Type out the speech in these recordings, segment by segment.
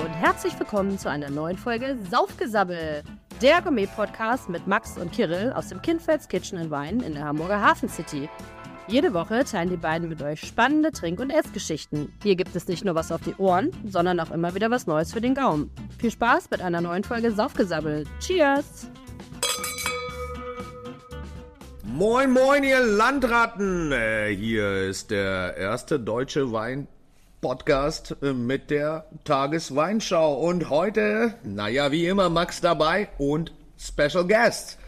und herzlich willkommen zu einer neuen Folge Saufgesabbel, der Gourmet-Podcast mit Max und Kirill aus dem Kindfelds Kitchen and Wine in der Hamburger Hafen City. Jede Woche teilen die beiden mit euch spannende Trink- und Essgeschichten. Hier gibt es nicht nur was auf die Ohren, sondern auch immer wieder was Neues für den Gaumen. Viel Spaß mit einer neuen Folge Saufgesabbel. Cheers! Moin, moin, ihr Landratten! Äh, hier ist der erste deutsche Wein-Podcast äh, mit der Tagesweinschau. Und heute, naja, wie immer, Max dabei und Special Guest.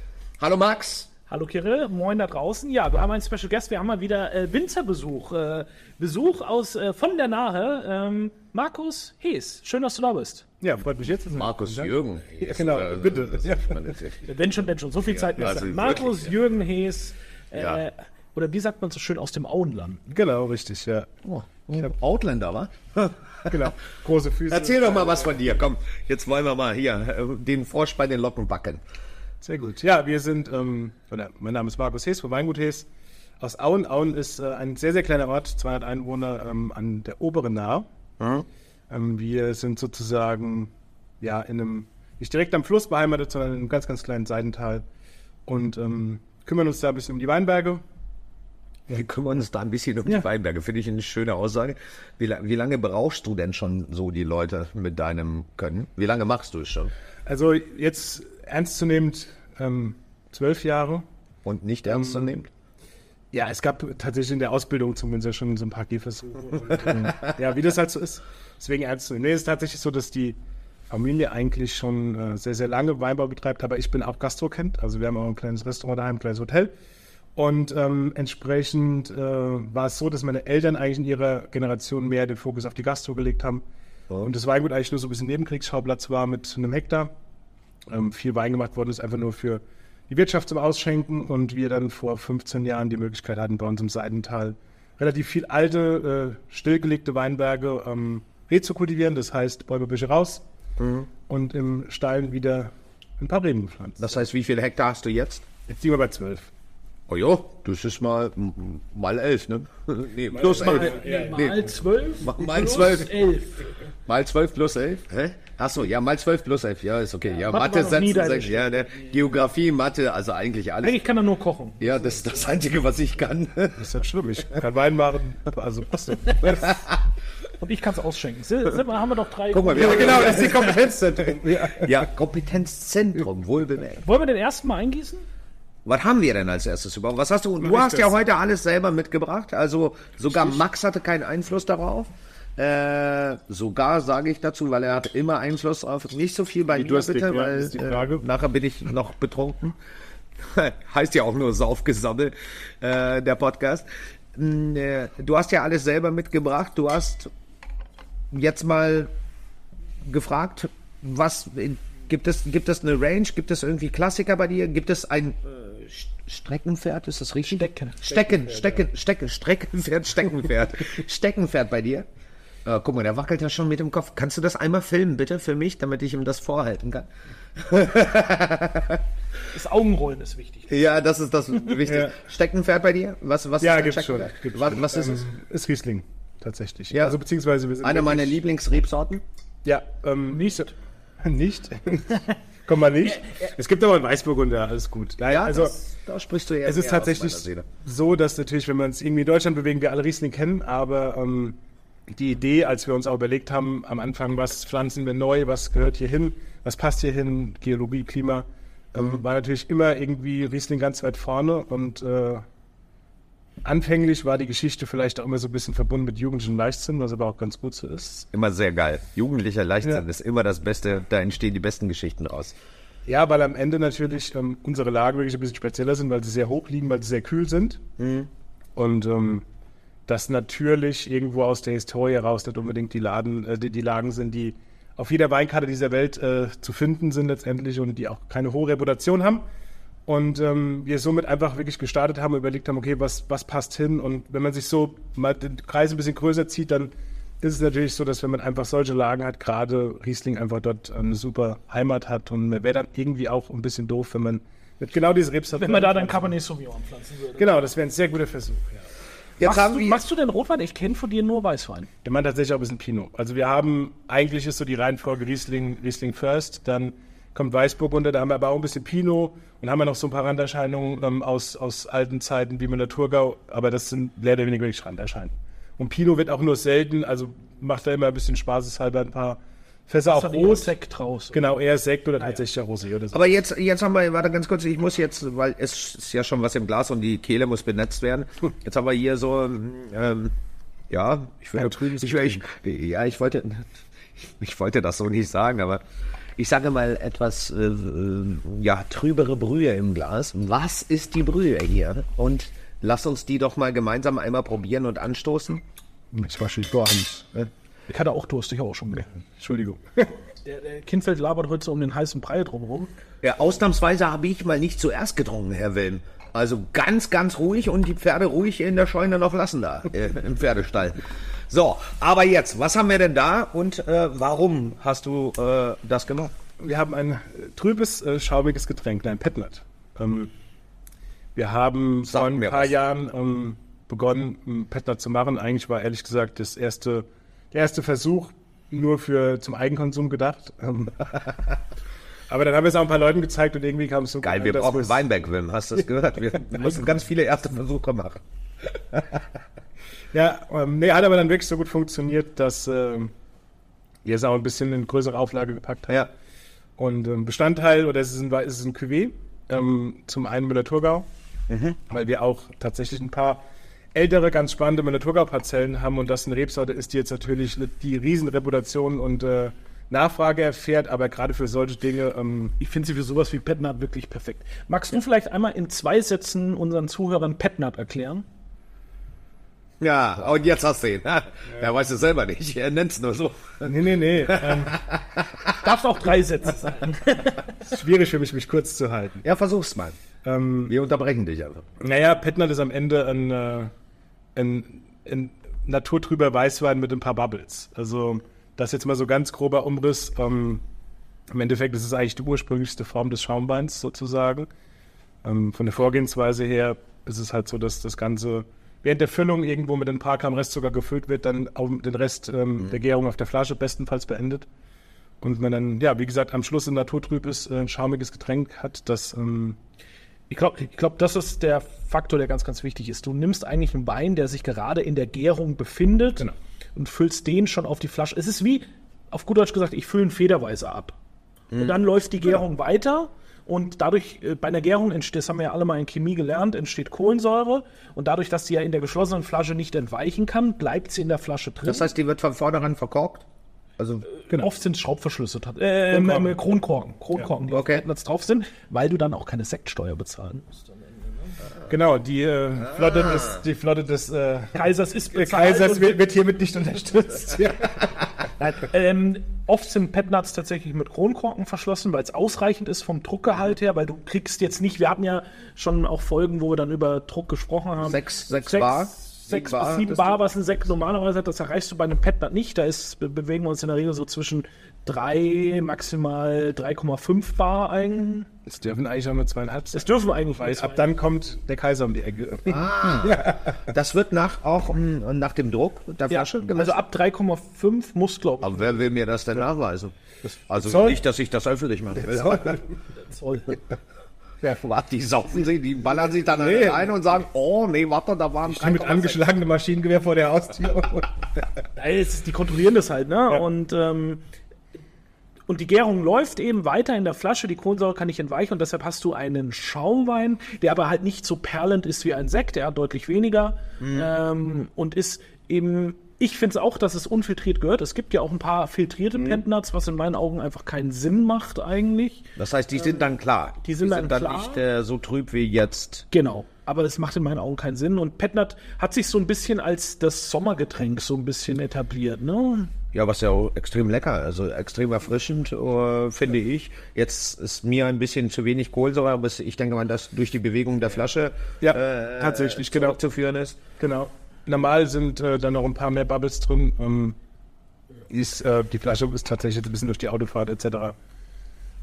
Hallo Max. Hallo Kirill, moin da draußen. Ja, wir haben einen Special Guest, wir haben mal wieder äh, Winzerbesuch. Äh, Besuch aus äh, von der Nahe. Ähm, Markus Hees, schön, dass du da bist. Ja, freut mich jetzt. Markus Jürgen. Ja, genau, Äh, bitte. Ja. Wenn schon, wenn schon, so viel Zeit mehr. also Markus wirklich, Jürgen Hees, äh, Ja. oder wie sagt man so schön, aus dem Auenland. Genau, richtig, ja. Ich hab Outlander, wa? Genau. Große Füße. Erzähl doch mal was von dir. Komm, jetzt wollen wir mal hier äh, den Frosch bei den Locken backen. Sehr gut. Ja, wir sind, ähm, mein Name ist Markus Hees von Weingut Hees aus Auen. Auen ist äh, ein sehr, sehr kleiner Ort, 200 Einwohner ähm, an der oberen Nahe. Ähm, wir sind sozusagen, ja, in einem, nicht direkt am Fluss beheimatet, sondern in einem ganz, ganz kleinen Seidental und ähm, kümmern uns da ein bisschen um die Weinberge. Wir kümmern uns da ein bisschen um Ja. die Weinberge. Finde ich eine schöne Aussage. Wie, wie lange brauchst du denn schon so die Leute mit deinem Können? Wie lange machst du es schon? Also jetzt ernstzunehmend ähm, zwölf Jahre. Und nicht ernst zu nehmen? Ja, es gab tatsächlich in der Ausbildung zumindest schon so ein paar Gehversuche. Und, ähm, ja, wie das halt so ist. Deswegen ernst zu nehmen. Nee, es ist tatsächlich so, dass die Familie eigentlich schon äh, sehr, sehr lange Weinbau betreibt, aber ich bin auch Gastrokent. Also wir haben auch ein kleines Restaurant daheim, ein kleines Hotel. Und ähm, entsprechend äh, war es so, dass meine Eltern eigentlich in ihrer Generation mehr den Fokus auf die Gastro gelegt haben. Und das Weingut eigentlich nur so ein bisschen Nebenkriegsschauplatz war mit einem Hektar. Ähm, viel Wein gemacht worden ist einfach nur für die Wirtschaft zum Ausschenken und wir dann vor 15 Jahren die Möglichkeit hatten, bei uns im Seidental relativ viel alte, äh, stillgelegte Weinberge ähm, rezukultivieren, das heißt Bäume, Büsche raus und im Steilen wieder ein paar Reben gepflanzt. Das heißt, wie viele Hektar hast du jetzt? Jetzt liegen wir bei 12. Oh ja, das ist mal mal elf, ne? nee, plus elf. Mal zwölf, Ma- mal plus zwölf. elf. Mal zwölf plus elf? Hä? Ach so, ja, mal zwölf plus elf. Ja, ist okay. Ja, Mathe Mathe deine sechs. Ja, ne? Geografie, Mathe, also eigentlich alles. Eigentlich kann er nur kochen. Ja, das ist das Einzige, was ich kann. Das ist halt schlimm. Ich kann Wein machen, also passt doch. Und ich kann es ausschenken. Sind wir, haben wir doch drei. Guck mal, Ja, genau, das ist die Kompetenzzentrum. Ja. Ja, Kompetenzzentrum, wohlbemerkt. Wollen wir den ersten mal eingießen? Was haben wir denn als erstes überhaupt? Was hast du? Du hast ja heute alles selber mitgebracht. Also sogar Max hatte keinen Einfluss darauf. Äh, sogar sage ich dazu, weil er hat immer Einfluss drauf. Nicht so viel bei mir durstig, bitte, ja, weil die äh, nachher bin ich noch betrunken. heißt ja auch nur Saufgesammel, äh, der Podcast. Mm, äh, Du hast ja alles selber mitgebracht. Du hast jetzt mal gefragt, was gibt es, gibt es eine Range, gibt es irgendwie Klassiker bei dir, gibt es ein Streckenpferd, ist das richtig? Stecken. Stecken, Stecken, Stecken, Streckenpferd, Steckenpferd, Steckenpferd bei dir. Äh, guck mal, der wackelt ja schon mit dem Kopf. Kannst du das einmal filmen, bitte, für mich, damit ich ihm das vorhalten kann? Das Augenrollen ist wichtig. Ja, das ist das Wichtige. Ja. Steckenpferd bei dir? Was, was Ja, gibt's schon. Gibt's was, was ist Ähm, es? Ist Riesling, tatsächlich. Ja. Also beziehungsweise wir sind Eine meiner Lieblingsrebsorten. Ja, ähm, Nicht. nicht. Komm mal nicht. Es gibt aber einen Weißburgunder, alles gut. Nein, also das, da sprichst du ja es ist eher tatsächlich so, dass natürlich, wenn man es irgendwie in Deutschland bewegen, wir alle Riesling kennen, aber ähm, die Idee, als wir uns auch überlegt haben, am Anfang, was pflanzen wir neu, was gehört hier hin, was passt hier hin, Geologie, Klima, ähm, war natürlich immer irgendwie Riesling ganz weit vorne und äh, anfänglich war die Geschichte vielleicht auch immer so ein bisschen verbunden mit jugendlichem Leichtsinn, was aber auch ganz gut so ist. Immer sehr geil. Jugendlicher Leichtsinn Ja. ist immer das Beste. Da entstehen die besten Geschichten raus. Ja, weil am Ende natürlich ähm, unsere Lagen wirklich ein bisschen spezieller sind, weil sie sehr hoch liegen, weil sie sehr kühl sind. Und ähm, das natürlich irgendwo aus der Historie heraus nicht unbedingt die, Laden, äh, die, die Lagen sind, die auf jeder Weinkarte dieser Welt äh, zu finden sind letztendlich und die auch keine hohe Reputation haben. Und ähm, wir somit einfach wirklich gestartet haben und überlegt haben, okay, was, was passt hin? Und wenn man sich so mal den Kreis ein bisschen größer zieht, dann ist es natürlich so, dass wenn man einfach solche Lagen hat, gerade Riesling einfach dort eine super Heimat hat und man wäre dann irgendwie auch ein bisschen doof, wenn man mit genau diese Rebsorte... Wenn man da dann Cabernet Sauvignon pflanzen würde. Genau, das wäre ein sehr guter Versuch. Ja. Jetzt Machst du, machst du denn Rotwein? Ich kenne von dir nur Weißwein. Wir machen tatsächlich auch ein bisschen Pinot. Also wir haben, eigentlich ist so die Reihenfolge Riesling, Riesling first, dann kommt Weißburgunder, da haben wir aber auch ein bisschen Pinot und haben wir noch so ein paar Randerscheinungen ähm, aus, aus alten Zeiten wie Müller-Thurgau, aber das sind mehr oder weniger wirklich Randerscheinungen. Und Pinot wird auch nur selten, also macht da immer ein bisschen spaßeshalber ein paar Fässer auch rot. Sekt raus. Genau, eher Sekt oder tatsächlich ja Rosé oder so. Aber jetzt, jetzt haben wir, warte ganz kurz, ich muss jetzt, weil es ist ja schon was im Glas und die Kehle muss benetzt werden. Jetzt haben wir hier so, ähm, ja, ich will, ich, ich, ja, ich wollte, ich wollte das so nicht sagen, aber ich sage mal etwas, äh, äh, ja, trübere Brühe im Glas. Was ist die Brühe hier? Und lass uns die doch mal gemeinsam einmal probieren und anstoßen. Ich war schon Vorhand. Ich hatte auch Durst, ich auch schon. Entschuldigung. Der, der Kindfeld labert heute so um den heißen Brei drumherum. Ja, ausnahmsweise habe ich mal nicht zuerst getrunken, Herr Wilm. Also ganz, ganz ruhig und die Pferde ruhig in der Scheune noch lassen da, äh, im Pferdestall. So, aber jetzt, was haben wir denn da und äh, warum hast du äh, das gemacht? Wir haben ein äh, trübes, äh, schaumiges Getränk, ein Petnat. Ähm, wir haben vor ein paar was. Jahren ähm, begonnen, Petnat zu machen. Eigentlich war ehrlich gesagt das erste, der erste Versuch nur für zum Eigenkonsum gedacht. Ähm, aber dann haben wir es auch ein paar Leuten gezeigt und irgendwie kam es so Geil, wir dass brauchen Weinberg, Wilm, hast du das gehört? Wir müssen ganz viele erste Versuche machen. Ja, ähm, nee, hat aber dann wirklich so gut funktioniert, dass ähm, wir es auch ein bisschen in größere Auflage gepackt haben. Ja. Und ähm, Bestandteil, oder es ist ein, es ist ein Cuvée, ähm, zum einen Müller-Thurgau, weil wir auch tatsächlich ein paar ältere, ganz spannende Müller-Thurgau-Parzellen haben und das eine Rebsorte ist, die jetzt natürlich die Riesenreputation und äh, Nachfrage erfährt, aber gerade für solche Dinge, ähm, Ich finde sie für sowas wie Petnat wirklich perfekt. Magst du vielleicht einmal in zwei Sätzen unseren Zuhörern Petnat erklären? Ja, und jetzt hast du ihn. Ja, er weiß es selber nicht, er nennt es nur so. nee, nee, nee, ähm, Darfst auch drei Sätze sagen. ist schwierig für mich, mich kurz zu halten. Ja, versuch's mal. Ähm, Wir unterbrechen dich also. Naja, Petnat ist am Ende ein, äh, ein, ein naturtrüber Weißwein mit ein paar Bubbles. Also das jetzt mal so ganz grober Umriss. Ähm, Im Endeffekt ist es eigentlich die ursprünglichste Form des Schaumweins sozusagen. Ähm, von der Vorgehensweise her ist es halt so, dass das Ganze während der Füllung irgendwo mit ein paar Gramm Restzucker gefüllt wird, dann auch den Rest ähm, der Gärung auf der Flasche bestenfalls beendet. Und man dann, ja, wie gesagt, am Schluss ein naturtrübes, äh, schaumiges Getränk hat, das ähm, Ich glaube, ich glaub, das ist der Faktor, der ganz, ganz wichtig ist. Du nimmst eigentlich einen Wein, der sich gerade in der Gärung befindet Genau. und füllst den schon auf die Flasche. Es ist wie, auf gut Deutsch gesagt, ich fülle einen Federweiser ab. Und dann läuft die Gärung weiter und dadurch, äh, bei einer Gärung entsteht, das haben wir ja alle mal in Chemie gelernt, entsteht Kohlensäure und dadurch, dass sie ja in der geschlossenen Flasche nicht entweichen kann, bleibt sie in der Flasche drin. Das heißt, die wird von vornherein verkorkt? Also, Oft sind es Schraubverschlüsse, äh, Kronkorken. Kronkorken, Kronkorken, die Okay. drauf sind, weil du dann auch keine Sektsteuer bezahlen musst. Genau, die äh, Flotte des, die Flotte des äh, Kaisers ist bezahlt Kaisers wird, wird hiermit nicht unterstützt. ja. Ähm, oft sind Petnuts tatsächlich mit Kronkorken verschlossen, weil es ausreichend ist vom Druckgehalt her, weil du kriegst jetzt nicht, wir hatten ja schon auch Folgen, wo wir dann über Druck gesprochen haben. Sechs- sechs Bar? Sechs Bar, bis sieben das Bar, was ein Sekt normalerweise hat, das erreichst du bei einem Petnut nicht. Da ist, be bewegen wir uns in der Regel so zwischen 3, maximal 3,5 Bar ein. Es dürfen eigentlich auch nur zweieinhalb sein. Das dürfen eigentlich Weil ab dann kommt der Kaiser um die Ecke. das wird nach, auch mm, nach dem Druck der ja, Flasche gemessen? also ab 3,5 muss, glaube ich. Aber wer will mir das denn nachweisen? Also Zoll? nicht, dass ich das öffentlich mache. Zoll. Ja, warte, die saufen sie, die ballern sich dann ein und sagen, oh nee, warte, da waren Die mit angeschlagenem Maschinengewehr vor der Haustür. Ja, es die kontrollieren das halt, ne? Und, ähm, und die Gärung läuft eben weiter in der Flasche, die Kohlensäure kann nicht entweichen und deshalb hast du einen Schaumwein, der aber halt nicht so perlend ist wie ein Sekt, der hat deutlich weniger ähm, und ist eben, ich finde es auch, dass es unfiltriert gehört. Es gibt ja auch ein paar filtrierte Pentnuts, was in meinen Augen einfach keinen Sinn macht eigentlich. Das heißt, die sind dann klar. die sind dann klar. nicht äh, so trüb wie jetzt. Genau. Aber das macht in meinen Augen keinen Sinn. Und Petnat hat sich so ein bisschen als das Sommergetränk so ein bisschen etabliert, ne? Ja, was ja auch extrem lecker, also extrem erfrischend, äh, finde ich. Jetzt ist mir ein bisschen zu wenig Kohlensäure, aber ich denke mal, dass durch die Bewegung der Flasche Ja, äh, tatsächlich, genau. zurückzuführen ist. Genau. Normal sind äh, dann noch ein paar mehr Bubbles drin. Ähm, ist, äh, die Flasche ist tatsächlich ein bisschen durch die Autofahrt etc.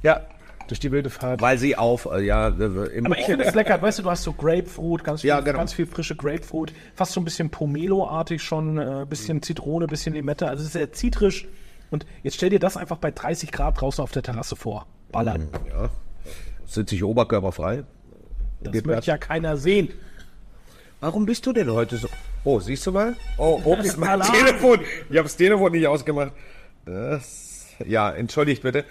Ja, durch die wilde Fahrt. Weil sie auf, äh, ja, äh, im Aber ich finde es lecker, weißt du, du hast so Grapefruit, ganz viel, Ja, genau. ganz viel frische Grapefruit, fast so ein bisschen Pomelo-artig schon, äh, bisschen Zitrone, bisschen Limette, also es ist sehr zitrisch. Und jetzt stell dir das einfach bei 30 Grad draußen auf der Terrasse vor. Ballern. sitze ich oberkörperfrei. Das Geht möchte ja keiner sehen. Warum bist du denn heute so? Oh, siehst du mal? Oh, ist mein. Telefon. Ich habe das Telefon nicht ausgemacht. Das, ja, entschuldigt bitte.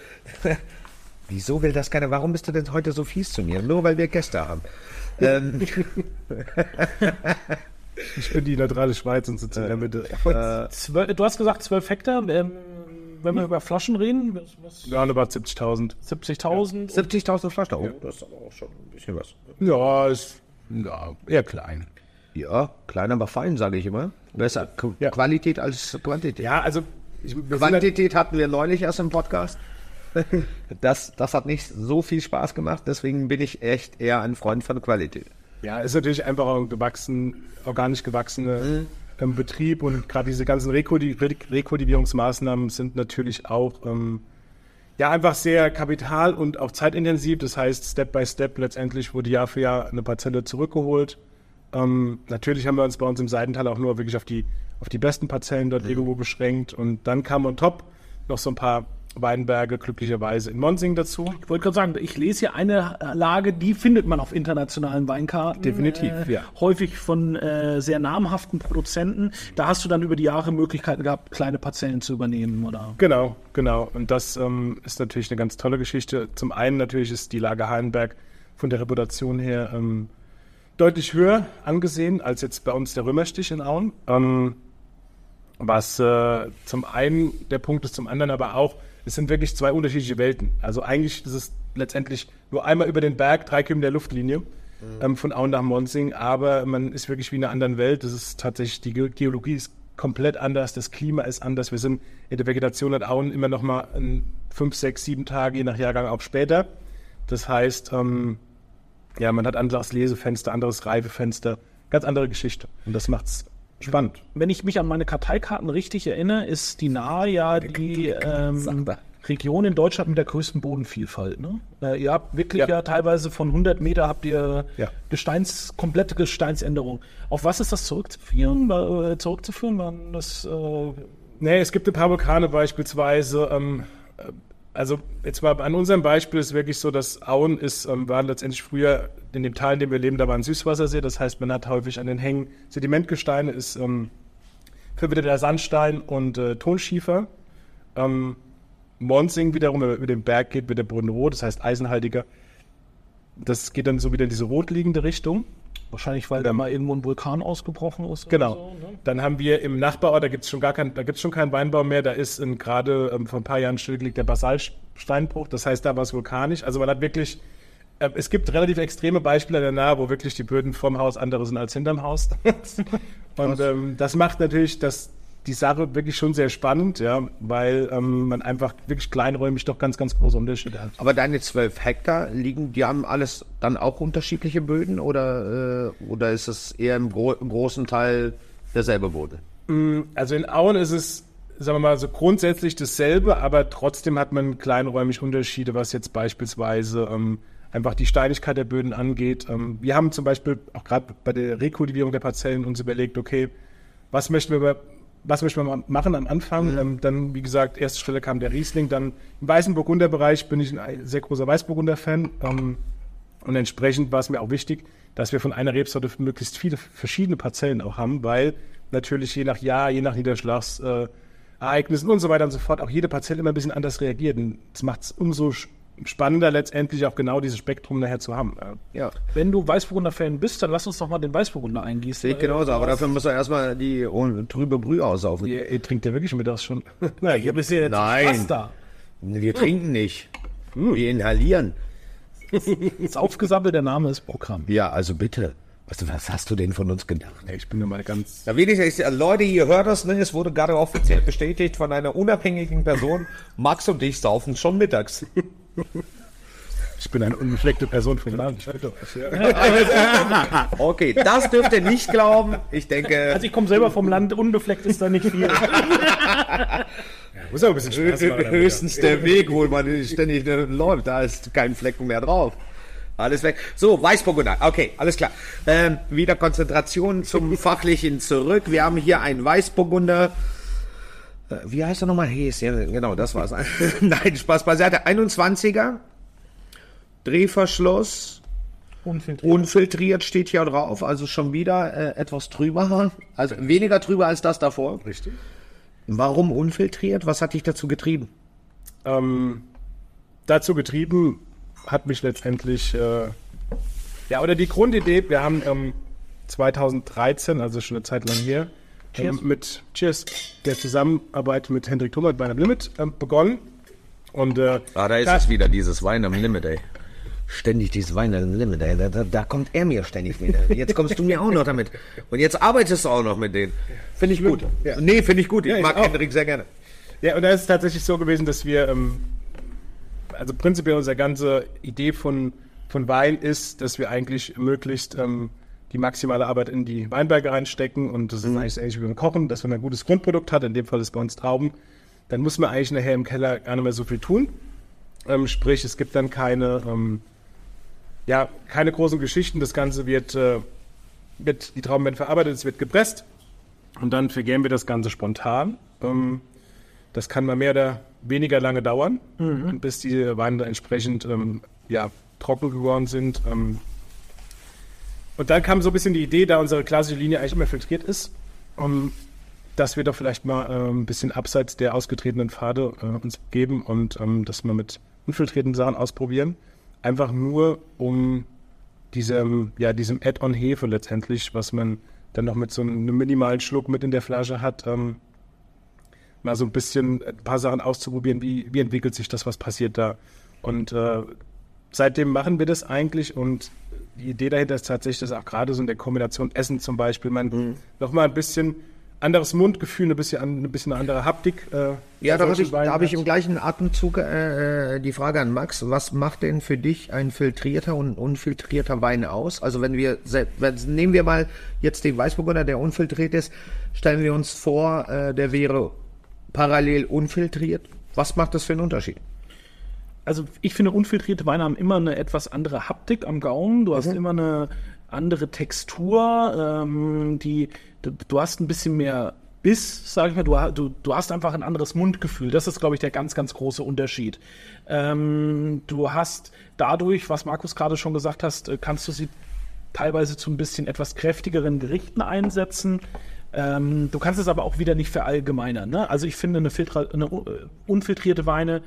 Wieso will das keiner? Warum bist du denn heute so fies zu mir? Nur weil wir Gäste haben. Ähm, Ich bin die neutrale Schweiz und sitze in der Mitte. Zwölf, du hast gesagt 12 Hektar. Ähm, wenn wir über Flaschen reden, was, was, Ja, über 70.000. 70.000. 70.000 Flaschen. Oh, das ist aber auch schon ein bisschen was. Ja, ist ja, eher klein. Ja, klein, aber fein, sage ich immer. Besser Qu Ja. Qualität als Quantität. Ja, also ich, Quantität hatten wir neulich erst im Podcast. Das, das hat nicht so viel Spaß gemacht, deswegen bin ich echt eher ein Freund von Qualität. Ja, ist natürlich einfach auch ein gewachsen, organisch gewachsener ähm, Betrieb und gerade diese ganzen Rekulti- Re- Rekultivierungsmaßnahmen sind natürlich auch ähm, ja einfach sehr kapital- und auch zeitintensiv. Das heißt, Step by Step letztendlich wurde Jahr für Jahr eine Parzelle zurückgeholt. Ähm, natürlich haben wir uns bei uns im Seitental auch nur wirklich auf die, auf die besten Parzellen dort irgendwo beschränkt und dann kam on top noch so ein paar Weinberge glücklicherweise in Monsing dazu. Ich wollte gerade sagen, ich lese hier eine Lage, die findet man auf internationalen Weinkarten. Definitiv, äh, ja. Häufig von äh, sehr namhaften Produzenten. Da hast du dann über die Jahre Möglichkeiten gehabt, kleine Parzellen zu übernehmen, oder? Genau, genau. Und das ähm, ist natürlich eine ganz tolle Geschichte. Zum einen natürlich ist die Lage Heidenberg von der Reputation her ähm, deutlich höher angesehen als jetzt bei uns der Römerstich in Auen. Ähm, was äh, zum einen der Punkt ist, zum anderen aber auch, es sind wirklich zwei unterschiedliche Welten. Also eigentlich ist es letztendlich nur einmal über den Berg, drei Kilometer Luftlinie ähm, von Auen nach Monsing, aber man ist wirklich wie in einer anderen Welt. Das ist tatsächlich, die Ge Geologie ist komplett anders, das Klima ist anders. Wir sind in der Vegetation at Auen immer noch mal fünf, sechs, sieben Tage, je nach Jahrgang auch später. Das heißt, ähm, ja, man hat anderes Lesefenster, anderes Reifefenster, ganz andere Geschichte. Und das macht's spannend. Wenn ich mich an meine Karteikarten richtig erinnere, ist die Nahe ja die ähm, Region in Deutschland mit der größten Bodenvielfalt. Ne? Äh, ihr habt wirklich ja. Ja. teilweise von 100 Meter habt ihr Ja. Gesteins, komplette Gesteinsänderung. Auf was ist das zurückzuführen? Äh, zurückzuführen? Waren das, äh, Nee, es gibt ein paar Vulkane beispielsweise. Ähm, äh, also jetzt mal an unserem Beispiel ist wirklich so, dass Auen ist, ähm, waren letztendlich früher in dem Teil, in dem wir leben, da war ein Süßwassersee. Das heißt, man hat häufig an den Hängen Sedimentgesteine, ist ähm, verwitterter Sandstein und äh, Tonschiefer. Ähm, Monsing wiederum, wenn man über den Berg geht, wird der Boden rot, das heißt eisenhaltiger. Das geht dann so wieder in diese rotliegende Richtung. Wahrscheinlich, weil da mal irgendwo ein Vulkan ausgebrochen ist? Genau. So, ne? Dann haben wir im Nachbarort, da gibt es schon gar kein, da gibt's schon keinen Weinbau mehr, da ist gerade ähm, vor ein paar Jahren stillgelegt der Basaltsteinbruch, das heißt, da war es vulkanisch. Also man hat wirklich, äh, es gibt relativ extreme Beispiele danach, wo wirklich die Böden vom Haus andere sind als hinterm Haus. Und ähm, das macht natürlich das, die Sache wirklich schon sehr spannend, ja, weil ähm, man einfach wirklich kleinräumig doch ganz, ganz große Unterschiede hat. Aber deine zwölf Hektar liegen, die haben alles dann auch unterschiedliche Böden oder, äh, oder ist es eher im, gro im großen Teil derselbe Boden? Also in Auen ist es, sagen wir mal, so grundsätzlich dasselbe, aber trotzdem hat man kleinräumig Unterschiede, was jetzt beispielsweise ähm, einfach die Steinigkeit der Böden angeht. Ähm, wir haben zum Beispiel auch gerade bei der Rekultivierung der Parzellen uns überlegt, okay, was möchten wir, was möchten wir mal machen am Anfang? Ähm, dann, wie gesagt, erste Stelle kam der Riesling, dann im Weißenburgunder-Bereich bin ich ein sehr großer Weißburgunder-Fan. Ähm, und entsprechend war es mir auch wichtig, dass wir von einer Rebsorte möglichst viele verschiedene Parzellen auch haben, weil natürlich je nach Jahr, je nach Niederschlagsereignissen äh, und so weiter und so fort auch jede Parzelle immer ein bisschen anders reagiert. Und das macht es umso spannender letztendlich auch genau dieses Spektrum nachher zu haben. Ja. Ja, Wenn du Weißburgunder-Fan bist, dann lass uns doch mal den Weißburgunder eingießen. sehe ich genauso, aber dafür muss er erstmal die trübe Brühe aussaufen. Ihr, ihr trinkt ja wirklich mittags schon. Na, hier bist du jetzt Nein. fast da. Wir trinken nicht. Wir inhalieren. Das aufgesammelt, der Name ist Programm. Ja, also bitte. Was, was hast du denn von uns gedacht? Ich bin nur mal ganz. Ja, wenigstens, Leute, ihr hört das, ne? Es wurde gerade offiziell bestätigt von einer unabhängigen Person. Max und ich saufen schon mittags. Ich bin eine unbefleckte Person von Namen. Okay, das dürft ihr nicht glauben. Ich denke, Also ich komme selber vom Land, unbefleckt ist da nicht viel. Muss auch ein bisschen Spaß machen. Höchstens der Weg, wo man ständig läuft. Da ist kein Flecken mehr drauf. Alles weg. So, Weißburgunder. Okay, alles klar. Ähm, wieder Konzentration zum Fachlichen zurück. Wir haben hier einen Weißburgunder. Äh, Wie heißt er nochmal? Hees, ja, genau, das war's. Nein, Spaß beiseite. 21er. Drehverschluss. Unfiltriert. Unfiltriert steht hier drauf, also schon wieder äh, etwas trüber. Also weniger trüber als das davor. Richtig. Warum unfiltriert? Was hat dich dazu getrieben? Ähm, dazu getrieben hat mich letztendlich, äh, ja, oder die Grundidee, wir haben ähm, 2013, also schon eine Zeit lang her, ähm, mit Cheers, der Zusammenarbeit mit Hendrik Thomas bei einem Limit ähm, begonnen. Und äh, Ah, da ist Da- es wieder, dieses Wein am Limit, ey. Ständig dieses Wein am Limit, ey. Da, da, da kommt er mir ständig wieder. Jetzt kommst du mir auch noch damit. Und jetzt arbeitest du auch noch mit denen. Finde ich gut. Ja. Nee, finde ich gut. Ich Ja, ich mag auch. Hendrik sehr gerne. Ja, und da ist es tatsächlich so gewesen, dass wir, ähm, also prinzipiell unsere ganze Idee von, von Wein ist, dass wir eigentlich möglichst ähm, die maximale Arbeit in die Weinberge reinstecken und das ist eigentlich so ähnlich wie beim Kochen, dass wenn man ein gutes Grundprodukt hat, in dem Fall ist bei uns Trauben, dann muss man eigentlich nachher im Keller gar nicht mehr so viel tun. Ähm, sprich, es gibt dann keine, ähm, ja, keine großen Geschichten. Das Ganze wird, äh, wird die Trauben werden verarbeitet, es wird gepresst und dann vergären wir das Ganze spontan. Ähm, das kann mal mehr oder weniger lange dauern, bis die Weine entsprechend ähm, ja, trocken geworden sind. Ähm, und dann kam so ein bisschen die Idee, da unsere klassische Linie eigentlich immer filtriert ist, um, dass wir doch vielleicht mal ähm, ein bisschen abseits der ausgetretenen Pfade äh, uns geben und ähm, das mal mit unfiltrierten Sachen ausprobieren. Einfach nur, um diesem, ja, diesem Add-on Hefe letztendlich, was man dann noch mit so einem minimalen Schluck mit in der Flasche hat, ähm, mal so ein bisschen ein paar Sachen auszuprobieren, wie, wie entwickelt sich das, was passiert da. Und äh, seitdem machen wir das eigentlich und die Idee dahinter ist tatsächlich, dass auch gerade so in der Kombination Essen zum Beispiel man Mhm. nochmal ein bisschen anderes Mundgefühl, ein bisschen, ein bisschen eine andere Haptik. Äh, Ja, da habe ich, da hab ich im gleichen Atemzug äh, äh, die Frage an Max. Was macht denn für dich ein filtrierter und unfiltrierter Wein aus? Also wenn wir, wenn, nehmen wir mal jetzt den Weißburgunder, der unfiltriert ist, stellen wir uns vor, äh, der wäre parallel unfiltriert. Was macht das für einen Unterschied? Also ich finde, unfiltrierte Weine haben immer eine etwas andere Haptik am Gaumen. Du hast Mhm. immer eine andere Textur. Ähm, die, du, du hast ein bisschen mehr Biss, sage ich mal. Du, du, du hast einfach ein anderes Mundgefühl. Das ist, glaube ich, der ganz, ganz große Unterschied. Ähm, du hast dadurch, was Markus gerade schon gesagt hast, äh, kannst du sie teilweise zu ein bisschen etwas kräftigeren Gerichten einsetzen. Ähm, du kannst es aber auch wieder nicht verallgemeinern. Ne? Also ich finde eine, eine äh, unfiltrierte Weine,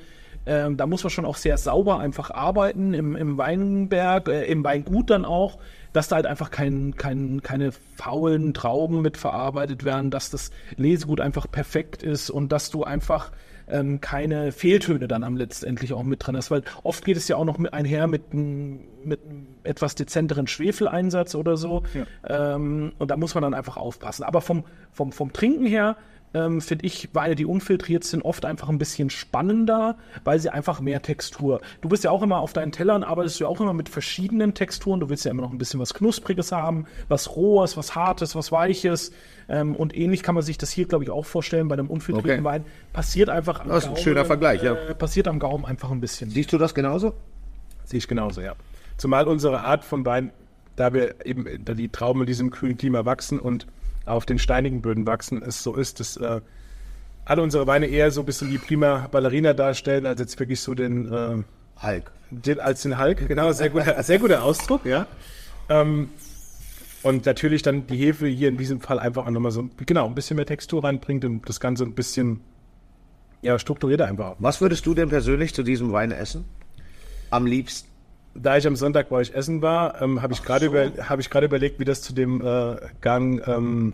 ähm, da muss man schon auch sehr sauber einfach arbeiten im, im Weinberg, äh, im Weingut dann auch, dass da halt einfach kein, kein, keine faulen Trauben mit verarbeitet werden, dass das Lesegut einfach perfekt ist und dass du einfach ähm, keine Fehltöne dann am letztendlich auch mit dran hast, weil oft geht es ja auch noch mit einher mit einem mit einem etwas dezenteren Schwefeleinsatz oder so. Ähm, und da muss man dann einfach aufpassen. Aber vom, vom, vom Trinken her ähm, finde ich Weine, die unfiltriert sind, oft einfach ein bisschen spannender, weil sie einfach mehr Textur. Du bist ja auch immer auf deinen Tellern, arbeitest du ja auch immer mit verschiedenen Texturen. Du willst ja immer noch ein bisschen was Knuspriges haben, was Rohes, was Hartes, was Weiches. Ähm, und ähnlich kann man sich das hier, glaube ich, auch vorstellen bei einem unfiltrierten Okay. Wein. Passiert einfach am Das ist ein schöner Vergleich, ja. Äh, passiert am Gaumen einfach ein bisschen. Siehst du das genauso? Sehe ich genauso, ja. Zumal unsere Art von Wein, da wir eben, da die Trauben in diesem kühlen Klima wachsen und auf den steinigen Böden wachsen, es so ist, dass äh, alle unsere Weine eher so ein bisschen die prima Ballerina darstellen, als jetzt wirklich so den, äh, Hulk. den als den Hulk. Genau, sehr guter, sehr guter Ausdruck, ja. Ähm, und natürlich dann die Hefe hier in diesem Fall einfach auch nochmal so, genau, ein bisschen mehr Textur reinbringt und das Ganze ein bisschen, ja, strukturierter einfach. Was würdest du denn persönlich zu diesem Wein essen? Am liebsten? Da ich am Sonntag bei euch essen war, ähm, habe ich gerade so. über, habe ich gerade überlegt, wie das zu dem äh, Gang ähm,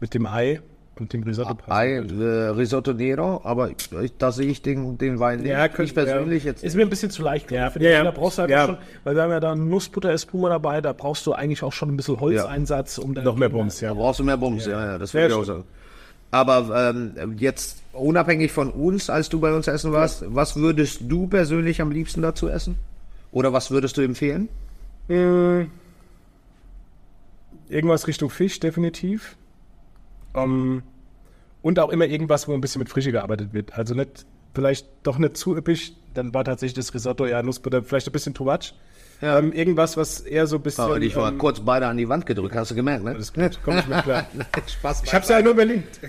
mit dem Ei und dem Risotto passt. Ei, äh, Risotto Nero, aber ich, da sehe ich den, den Wein nicht. Ja, könnte- ich persönlich jetzt. Ist mir ein bisschen zu leicht, glaub ich, Ja, ja, ja. Da brauchst du halt Ja. schon, weil wir haben ja da Nussbutter Espuma dabei, da brauchst du eigentlich auch schon ein bisschen Holzeinsatz, um dann Noch mehr Bums, Da ja. brauchst du mehr Bums, ja, ja, das Ja, würde ich auch sagen. Aber ähm, jetzt unabhängig von uns, als du bei uns essen warst, was würdest du persönlich am liebsten dazu essen? Oder was würdest du empfehlen? Äh, Irgendwas Richtung Fisch, definitiv. Ähm, Und auch immer irgendwas, wo ein bisschen mit Frische gearbeitet wird. Also nicht, vielleicht doch nicht zu üppig. Dann war tatsächlich das Risotto ja Nussbutter vielleicht ein bisschen too much. Ja. Ähm, irgendwas, was eher so ein bisschen. Aber ich war ähm, kurz beide an die Wand gedrückt, hast du gemerkt, ne? das ist gut, komm ich mir klar. Nein, Spaß. Ich habe es ja nur überlegt.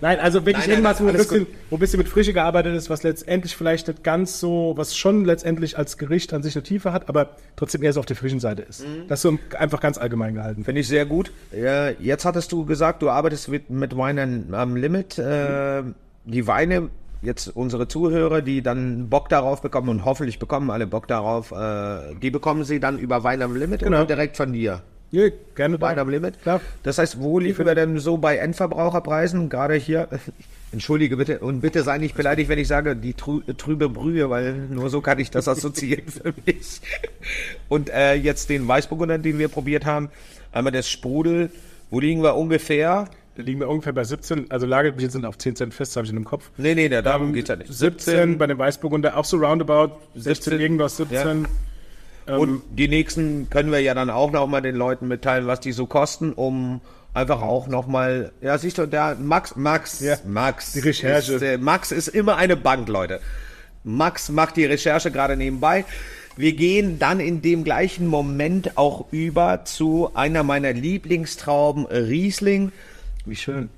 Nein, also wirklich Nein, nein, irgendwas, wo, ein bisschen, wo ein bisschen mit Frische gearbeitet ist, was letztendlich vielleicht nicht ganz so, was schon letztendlich als Gericht an sich eine Tiefe hat, aber trotzdem eher so auf der frischen Seite ist. Mhm. Das ist so einfach ganz allgemein gehalten. Finde ich sehr gut. Ja, jetzt hattest du gesagt, du arbeitest mit, mit Weinen am Limit. Äh, die Weine, jetzt unsere Zuhörer, die dann Bock darauf bekommen und hoffentlich bekommen alle Bock darauf, äh, die bekommen sie dann über Wein am Limit Genau. oder direkt von dir? Ja, gerne Wein am Limit? Klar. Das heißt, wo liegen wir denn so bei Endverbraucherpreisen? Gerade hier, entschuldige bitte, und bitte sei nicht beleidigt, wenn ich sage, die trü trübe Brühe, weil nur so kann ich das assoziieren für mich. Und äh, jetzt den Weißburgunder, den wir probiert haben, einmal das Sprudel, wo liegen wir ungefähr? Da liegen wir ungefähr bei 17, also Lagerbier sind auf 10 Cent fest, habe ich in dem Kopf. Nee, nee, da- darum geht's ja nicht. 17, bei dem Weißburgunder auch so roundabout, 16 17, irgendwas, 17. Und die nächsten können wir ja dann auch noch mal den Leuten mitteilen, was die so kosten, um einfach auch noch mal, ja, siehst du, der Max, Max, Ja, Max, die Recherche. Ist, äh, Max ist immer eine Bank, Leute. Max macht die Recherche gerade nebenbei. Wir gehen dann in dem gleichen Moment auch über zu einer meiner Lieblingstrauben, Riesling. Wie schön.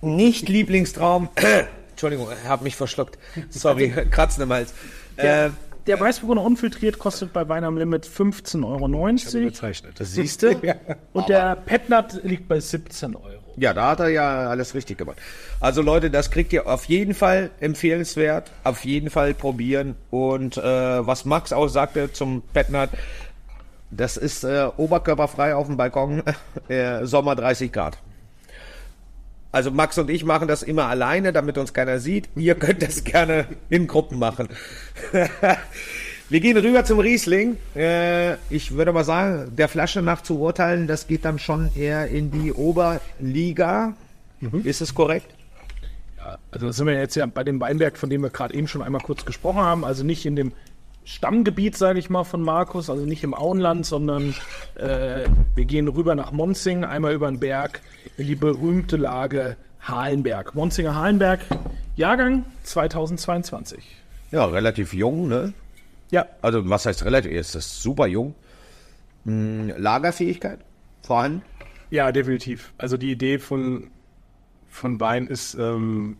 Nicht Lieblingstraum. Entschuldigung, ich habe mich verschluckt. Sorry, Kratzen im Hals. Äh, Der Weißburgunder unfiltriert kostet bei Wein am Limit 15,90 Euro. Das siehst du? Und der Petnat liegt bei 17 Euro. Ja, da hat er ja alles richtig gemacht. Also Leute, das kriegt ihr auf jeden Fall empfehlenswert, auf jeden Fall probieren. Und äh, was Max auch sagte zum Petnat, das ist äh, oberkörperfrei auf dem Balkon, äh, Sommer 30 Grad. Also Max und ich machen das immer alleine, damit uns keiner sieht. Ihr könnt das gerne in Gruppen machen. Wir gehen rüber zum Riesling. Äh, ich würde mal sagen, der Flasche nach zu urteilen, das geht dann schon eher in die Oberliga. Ist es korrekt? Also da sind wir jetzt ja bei dem Weinberg, von dem wir gerade eben schon einmal kurz gesprochen haben. Also nicht in dem Stammgebiet, sage ich mal, von Markus, also nicht im Auenland, sondern äh, wir gehen rüber nach Monzing, einmal über den Berg, in die berühmte Lage Halenberg. Monzinger Halenberg, Jahrgang 2022. Ja, relativ jung, ne? Ja, Also was heißt relativ? Ist das super jung. Hm, Lagerfähigkeit vorhanden? Ja, definitiv. Also die Idee von, von Wein ist ähm,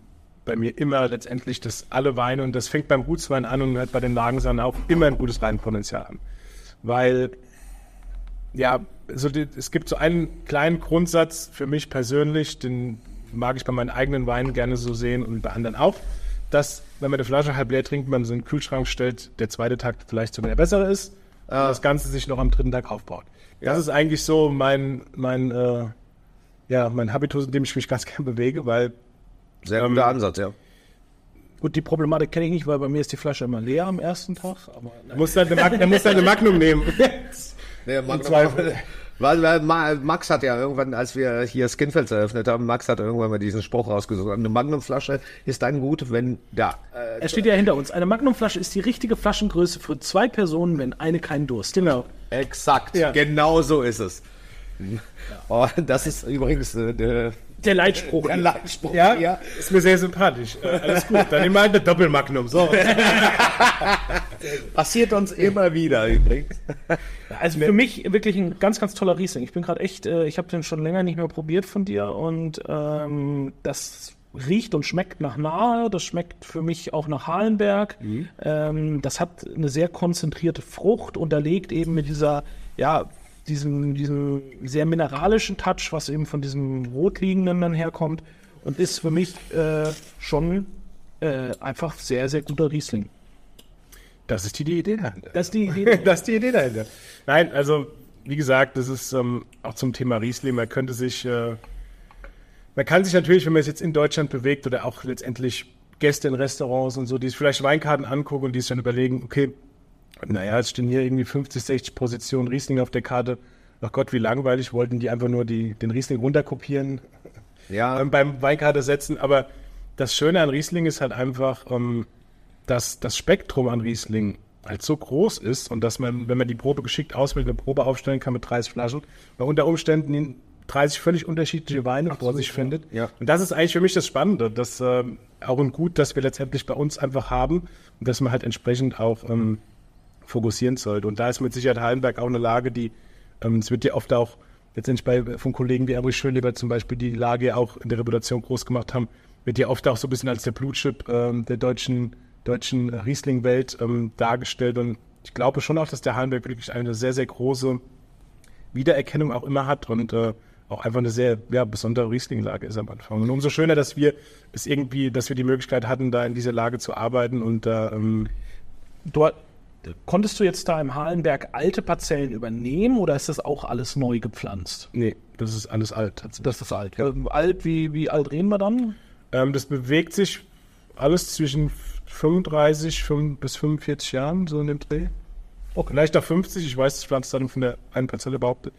bei mir immer letztendlich, dass alle Weine, und das fängt beim Gutswein an und hört bei den Lagensachen auch immer ein gutes Weinpotenzial haben. Weil, ja, so die, es gibt so einen kleinen Grundsatz für mich persönlich, den mag ich bei meinen eigenen Weinen gerne so sehen und bei anderen auch, dass, wenn man eine Flasche halb leer trinkt, man so in den Kühlschrank stellt, der zweite Tag vielleicht sogar der bessere ist und das Ganze sich noch am dritten Tag aufbaut. Das ist eigentlich so mein, mein, äh, ja, mein Habitus, in dem ich mich ganz gern bewege, weil Sehr guter Ansatz, ja. gut, die Problematik kenne ich nicht, weil bei mir ist die Flasche immer leer am ersten Tag. Aber er muss dann eine, Mag er muss dann eine Magnum nehmen. Nee, Magnum, weil, weil Ma- Max hat ja irgendwann, als wir hier Skinfelds eröffnet haben, Max hat irgendwann mal diesen Spruch rausgesucht. Eine Magnumflasche ist dann gut, wenn da. Äh, er steht ja hinter uns. Eine Magnumflasche ist die richtige Flaschengröße für zwei Personen, wenn eine keinen Durst hat. Genau. exakt. Ja. Genau so ist es. Oh, das ist übrigens äh, der, Leitspruch. der Leitspruch. Ja, ist mir sehr sympathisch. Alles gut, dann nehmen wir halt eine Doppelmagnum. So. Passiert uns immer wieder übrigens. Also für mich wirklich ein ganz, ganz toller Riesling. Ich bin gerade echt, äh, ich habe den schon länger nicht mehr probiert von dir und ähm, das riecht und schmeckt nach Nahe. Das schmeckt für mich auch nach Halenberg. Ähm, das hat eine sehr konzentrierte Frucht, unterlegt eben mit dieser, ja, diesem, diesem sehr mineralischen Touch, was eben von diesem Rotliegenden dann herkommt und ist für mich äh, schon äh, einfach sehr, sehr guter Riesling. Das ist die Idee dahinter. Das ist die Idee. das ist die Idee dahinter. Nein, also wie gesagt, das ist ähm, auch zum Thema Riesling. Man könnte sich, äh, man kann sich natürlich, wenn man sich jetzt in Deutschland bewegt oder auch letztendlich Gäste in Restaurants und so, die sich vielleicht Weinkarten angucken und die sich dann überlegen, okay, naja, jetzt stehen hier irgendwie 50, 60 Positionen Riesling auf der Karte. Ach Gott, wie langweilig, wollten die einfach nur die, den Riesling runterkopieren Ja, ähm, beim Weinkarte setzen. Aber das Schöne an Riesling ist halt einfach, ähm, dass das Spektrum an Riesling halt so groß ist und dass man, wenn man die Probe geschickt auswählt, eine Probe aufstellen kann mit 30 Flaschen, bei unter Umständen in 30 völlig unterschiedliche Weine vor sich findet. Ja. Und das ist eigentlich für mich das Spannende, dass ähm, auch ein Gut, das wir letztendlich bei uns einfach haben und dass man halt entsprechend auch ähm, fokussieren sollte. Und da ist mit Sicherheit Hallenberg auch eine Lage, die, ähm, es wird ja oft auch letztendlich bei von Kollegen wie Erich Schönleber zum Beispiel die Lage auch in der Reputation groß gemacht haben, wird ja oft auch so ein bisschen als der Blutchip ähm, der deutschen, deutschen Riesling-Welt ähm, dargestellt. Und ich glaube schon auch, dass der Hallenberg wirklich eine sehr, sehr große Wiedererkennung auch immer hat und äh, auch einfach eine sehr ja, besondere Riesling-Lage ist am Anfang. Und umso schöner, dass wir es irgendwie, dass wir die Möglichkeit hatten, da in dieser Lage zu arbeiten und da ähm, Dort, konntest du jetzt da im Halenberg alte Parzellen übernehmen oder ist das auch alles neu gepflanzt? nee, das ist alles alt. Das ist alt. Ja. Alt, wie, wie alt reden wir dann? Ähm, das bewegt sich alles zwischen 35 fünf- bis 45 Jahren, so in dem Dreh. Okay. Vielleicht auch 50, ich weiß das Pflanzdatum von der einen Parzelle behauptet.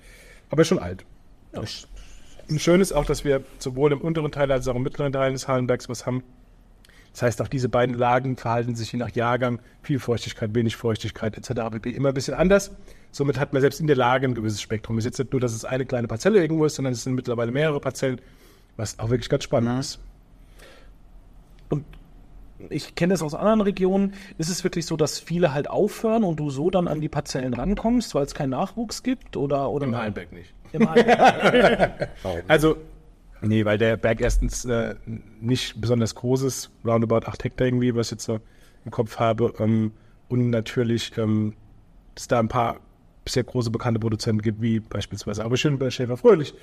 Aber schon alt. Und schön ist auch, dass wir sowohl im unteren Teil als auch im mittleren Teil des Hallenbergs was haben. Das heißt, auch diese beiden Lagen verhalten sich je nach Jahrgang, viel Feuchtigkeit, wenig Feuchtigkeit etc. pp. immer ein bisschen anders. Somit hat man selbst in der Lage ein gewisses Spektrum. Es ist jetzt nicht nur, dass es eine kleine Parzelle irgendwo ist, sondern es sind mittlerweile mehrere Parzellen, was auch wirklich ganz spannend ist. Und ich kenne das aus anderen Regionen. Ist es wirklich so, dass viele halt aufhören und du so dann an die Parzellen rankommst, weil es keinen Nachwuchs gibt? Oder, oder Im Hallenberg nicht. Im Hallenberg. Also, nee, weil der Berg erstens äh, nicht besonders groß ist, roundabout 8 Hektar irgendwie, was ich jetzt so im Kopf habe. Ähm, und natürlich, ähm, dass da ein paar sehr große bekannte Produzenten gibt, wie beispielsweise aber Schönberg, Schäfer Fröhlich,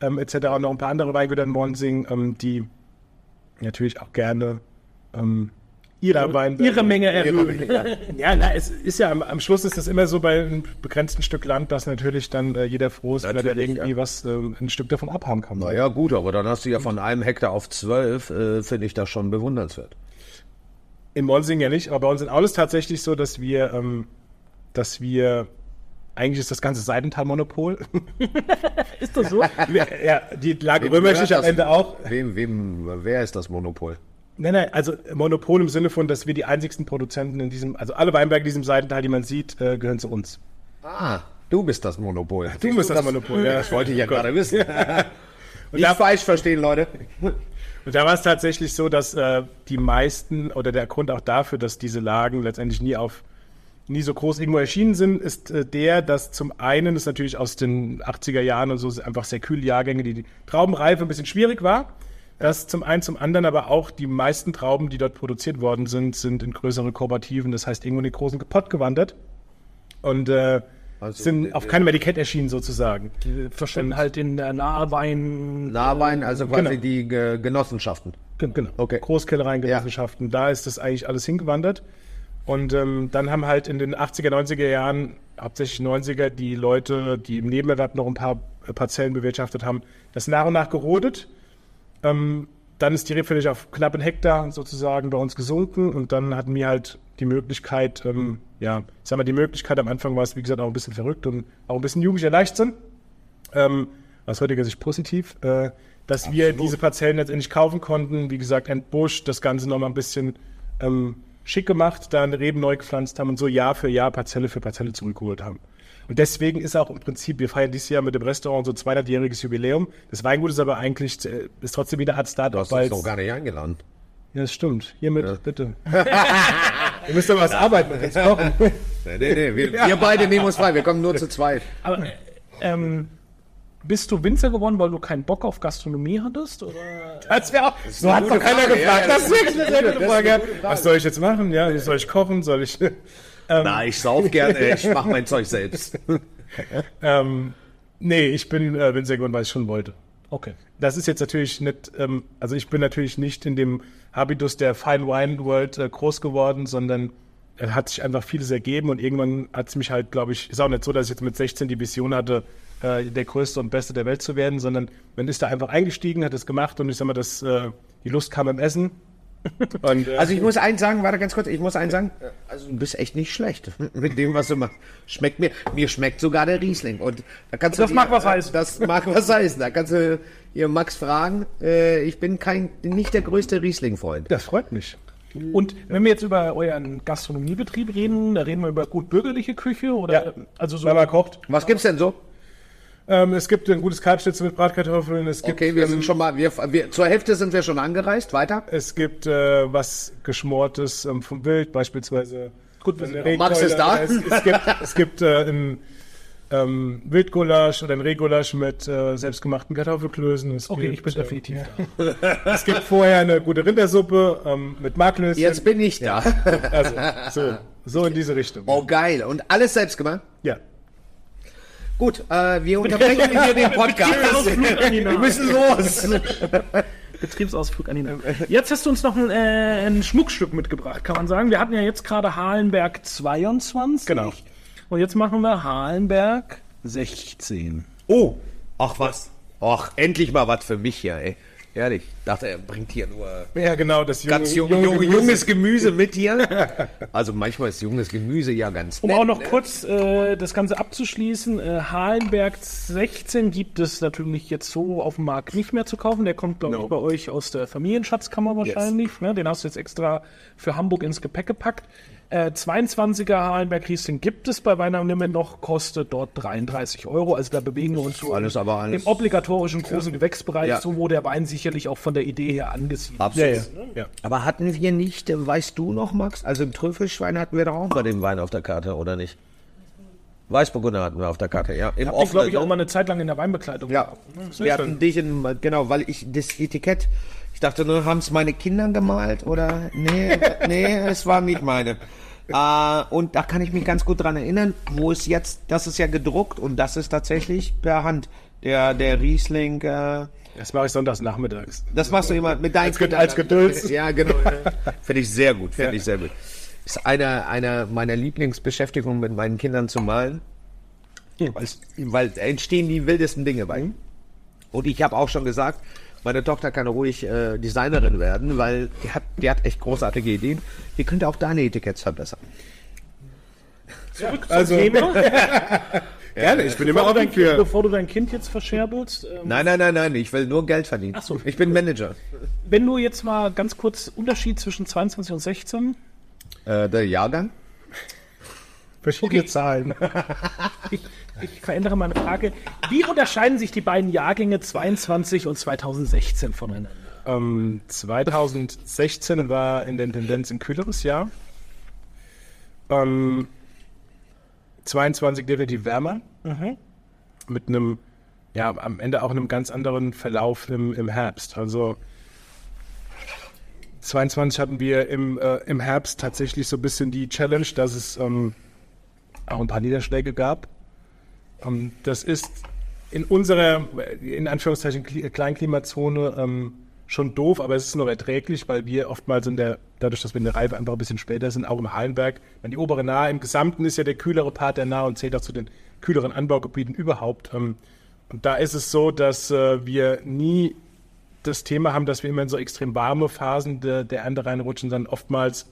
ähm, etc. Und noch ein paar andere Weingüter in Monsing, ähm, die natürlich auch gerne ähm, ihre Weinberge Ihre Menge erhöhen. ja, na, es ist ja am, am Schluss ist das immer so bei einem begrenzten Stück Land, dass natürlich dann äh, jeder froh ist, wenn er irgendwie ja. was, äh, ein Stück davon abhaben kann. Naja, gut, aber dann hast du ja von einem Hektar auf zwölf, äh, finde ich das schon bewundernswert. In Monsing ja nicht, aber bei uns in Aul ist tatsächlich so, dass wir, ähm, dass wir, eigentlich ist das ganze Seidental-Monopol. Ist das so? ja, die Lage Römer gehört am? Ende auch. Wem, wem, wer ist das Monopol? Nein, nein, also Monopol im Sinne von, dass wir die einzigsten Produzenten in diesem, also alle Weinberge in diesem Seidental, die man sieht, äh, gehören zu uns. Ah, du bist das Monopol. Du bist das Monopol, ja. Das wollte ich ja gerade wissen. Und Nicht da- falsch verstehen, Leute. Und da war es tatsächlich so, dass äh, die meisten oder der Grund auch dafür, dass diese Lagen letztendlich nie auf nie so groß irgendwo erschienen sind, ist äh, der, dass zum einen ist natürlich aus den 80er Jahren und so einfach sehr kühle Jahrgänge, die, die Traubenreife ein bisschen schwierig war. Das zum einen, zum anderen aber auch die meisten Trauben, die dort produziert worden sind, sind in größere Kooperativen, das heißt irgendwo in den großen Pott gewandert und äh, Also, sind äh, auf keinem Etikett erschienen sozusagen. Verschwinden halt in der Nahwein. Nahwein, also quasi Genau. die äh, Genossenschaften. Gen- Genau. Okay. Großkellereien, Genossenschaften, da ist das eigentlich alles hingewandert. Und ähm, dann haben halt in den 80er, 90er Jahren, hauptsächlich 90er, die Leute, die im Nebenerwerb noch ein paar äh, Parzellen bewirtschaftet haben, das nach und nach gerodet. Ähm, dann ist die Rebfläche auf knapp einen Hektar sozusagen bei uns gesunken und dann hatten wir halt die Möglichkeit, ähm, ja, ich sag mal, die Möglichkeit, am Anfang war es, wie gesagt, auch ein bisschen verrückt und auch ein bisschen jugendlicher Leichtsinn ähm, aus heutiger Sicht positiv, äh, dass wir diese Parzellen letztendlich kaufen konnten. Wie gesagt, entbuscht, das Ganze nochmal ein bisschen ähm, schick gemacht, dann Reben neu gepflanzt haben und so Jahr für Jahr Parzelle für Parzelle zurückgeholt haben. Und deswegen ist auch im Prinzip, wir feiern dieses Jahr mit dem Restaurant so 200-jähriges Jubiläum. Das Weingut ist aber eigentlich, äh, ist trotzdem wieder Art Du Start-up. hast uns doch gar nicht eingeladen. Ja, das stimmt. Hiermit, bitte. Ihr müsst doch was arbeiten kochen. Nee, nee, nee. Wir, wir beide nehmen uns frei. Wir kommen nur zu zweit. Aber ähm, bist du Winzer geworden, weil du keinen Bock auf Gastronomie hattest? Oder? Das wäre auch. So hat doch keiner Frage, gefragt. ja, das ist wirklich eine sehr das gute Frage. eine gute Frage. Was soll ich jetzt machen? Ja, soll ich kochen? Soll ich. Na, ich sauf gerne. Ich mach mein Zeug selbst. ähm, nee, ich bin äh, Winzer geworden, weil ich schon wollte. Okay. Das ist jetzt natürlich nicht, ähm, also ich bin natürlich nicht in dem Habitus der Fine Wine World äh, groß geworden, sondern es hat sich einfach vieles ergeben und irgendwann hat es mich halt, glaube ich, ist auch nicht so, dass ich jetzt mit 16 die Vision hatte, äh, der größte und beste der Welt zu werden, sondern man ist da einfach eingestiegen, hat es gemacht und ich sag mal, das, äh, die Lust kam im Essen. Und, äh, Also ich muss eins sagen, warte ganz kurz, ich muss eins sagen, also du bist echt nicht schlecht mit dem, was du machst. Schmeckt mir, mir schmeckt sogar der Riesling. Und da kannst du Das dir- mag was heißen. Das mag was heißen. Da kannst du hier Max fragen. Äh, ich bin kein, nicht der größte Riesling-Freund. das freut mich. Und wenn wir jetzt über euren Gastronomiebetrieb reden, da reden wir über gut bürgerliche Küche oder Ja. also so Mama kocht. Was gibt's denn so? Ähm, es gibt ein gutes Kalbschnitzel mit Bratkartoffeln. Es gibt, Okay, wir ähm, sind schon mal, wir, wir, zur Hälfte sind wir schon angereist. Weiter. Es gibt äh, was Geschmortes ähm, vom Wild, beispielsweise. Gut. Max ist da. Es, es gibt, es gibt äh, ein ähm, Wildgulasch oder ein Rehgulasch mit äh, selbstgemachten Kartoffelklößen. Es Okay, gibt, ich bin äh, definitiv da. Es gibt vorher eine gute Rindersuppe ähm, mit Marklöschen. Jetzt bin ich da. Also, so, so in diese Richtung. Oh, geil. Und alles selbst gemacht? Ja. Gut, äh, wir unterbrechen hier den Podcast. wir müssen los. Betriebsausflug an Nacht. Jetzt hast du uns noch ein, äh, ein Schmuckstück mitgebracht, kann man sagen. Wir hatten ja jetzt gerade Halenberg 22. Genau. Und jetzt machen wir Halenberg 16. Oh, ach was. Ach, endlich mal was für mich hier, ey. Ehrlich, dachte, er bringt hier nur Ja, genau, das junge, ganz jung, junge jung, Gemüse. junges Gemüse mit hier. Also manchmal ist junges Gemüse ja ganz Um nett. auch noch kurz äh, das Ganze abzuschließen, äh, Halenberg 16 gibt es natürlich jetzt so auf dem Markt nicht mehr zu kaufen. Der kommt, glaube No. ich, bei euch aus der Familienschatzkammer wahrscheinlich. Ne? Den hast du jetzt extra für Hamburg ins Gepäck gepackt. Äh, 22er Halenberg Riesling gibt es bei Weihnachten Limit noch, kostet dort 33 Euro. Also da bewegen wir uns so Alles aber alles- im obligatorischen großen Gewächsbereich, Ja. so wo der Wein sicherlich auch von der Idee her angesiedelt ist. Ja, Absolut. ja. ja. Aber hatten wir nicht, äh, weißt du noch, Max? Also im Trüffelschwein hatten wir doch auch bei dem Wein auf der Karte, oder nicht? Weißburgunder hatten wir auf der Karte, ja. Im Hab ich, glaube ich, ne? auch mal eine Zeit lang in der Weinbekleidung Ja, gehabt. wir hatten dich in, genau, weil ich das Etikett, dachte nur, haben es meine Kinder gemalt oder, nee, nee, es war nicht meine. Äh, und da kann ich mich ganz gut dran erinnern, wo es jetzt, das ist ja gedruckt und das ist tatsächlich per Hand. Der, der Riesling, äh, Das mache ich sonntags nachmittags. das machst du immer mit deinen Als Ged- als Geduld. Ja, genau. Finde ich sehr gut, finde ich sehr gut. Ist einer einer meiner Lieblingsbeschäftigungen mit meinen Kindern zu malen. Weil, weil da entstehen die wildesten Dinge bei. Und ich habe auch schon gesagt, meine Tochter kann ruhig äh, Designerin werden, weil die hat, die hat echt großartige Ideen. Die könnte auch deine Etiketts verbessern. Also, gerne, ich bin immer offen für. bevor du dein Kind jetzt verscherbelst, ähm, Nein, nein, nein, nein, ich will nur Geld verdienen. Ach so. Ich bin Manager. wenn du jetzt mal ganz kurz Unterschied zwischen 22 und 16, Äh, der Jahrgang? Verschiedene Zahlen. ich, ich verändere meine Frage, wie unterscheiden sich die beiden Jahrgänge 22 und 2016 voneinander? Ähm, 2016 war in der Tendenz ein kühleres Jahr. Ähm, 22 definitiv wärmer. Mit einem, ja, am Ende auch einem ganz anderen Verlauf im, im Herbst. Also 22 hatten wir im, äh, im Herbst tatsächlich so ein bisschen die Challenge, dass es ähm, auch ein paar Niederschläge gab. Ähm, das ist in unserer, in Anführungszeichen, Kli- Kleinklimazone ähm, schon doof, aber es ist noch erträglich, weil wir oftmals in der, dadurch, dass wir in der Reife einfach ein bisschen später sind, auch im Hallenberg, wenn die obere Nahe im Gesamten ist ja der kühlere Part der Nahe und zählt auch zu den kühleren Anbaugebieten überhaupt. Ähm, und da ist es so, dass äh, wir nie das Thema haben, dass wir immer in so extrem warme Phasen der, der Ernte reinrutschen, sondern oftmals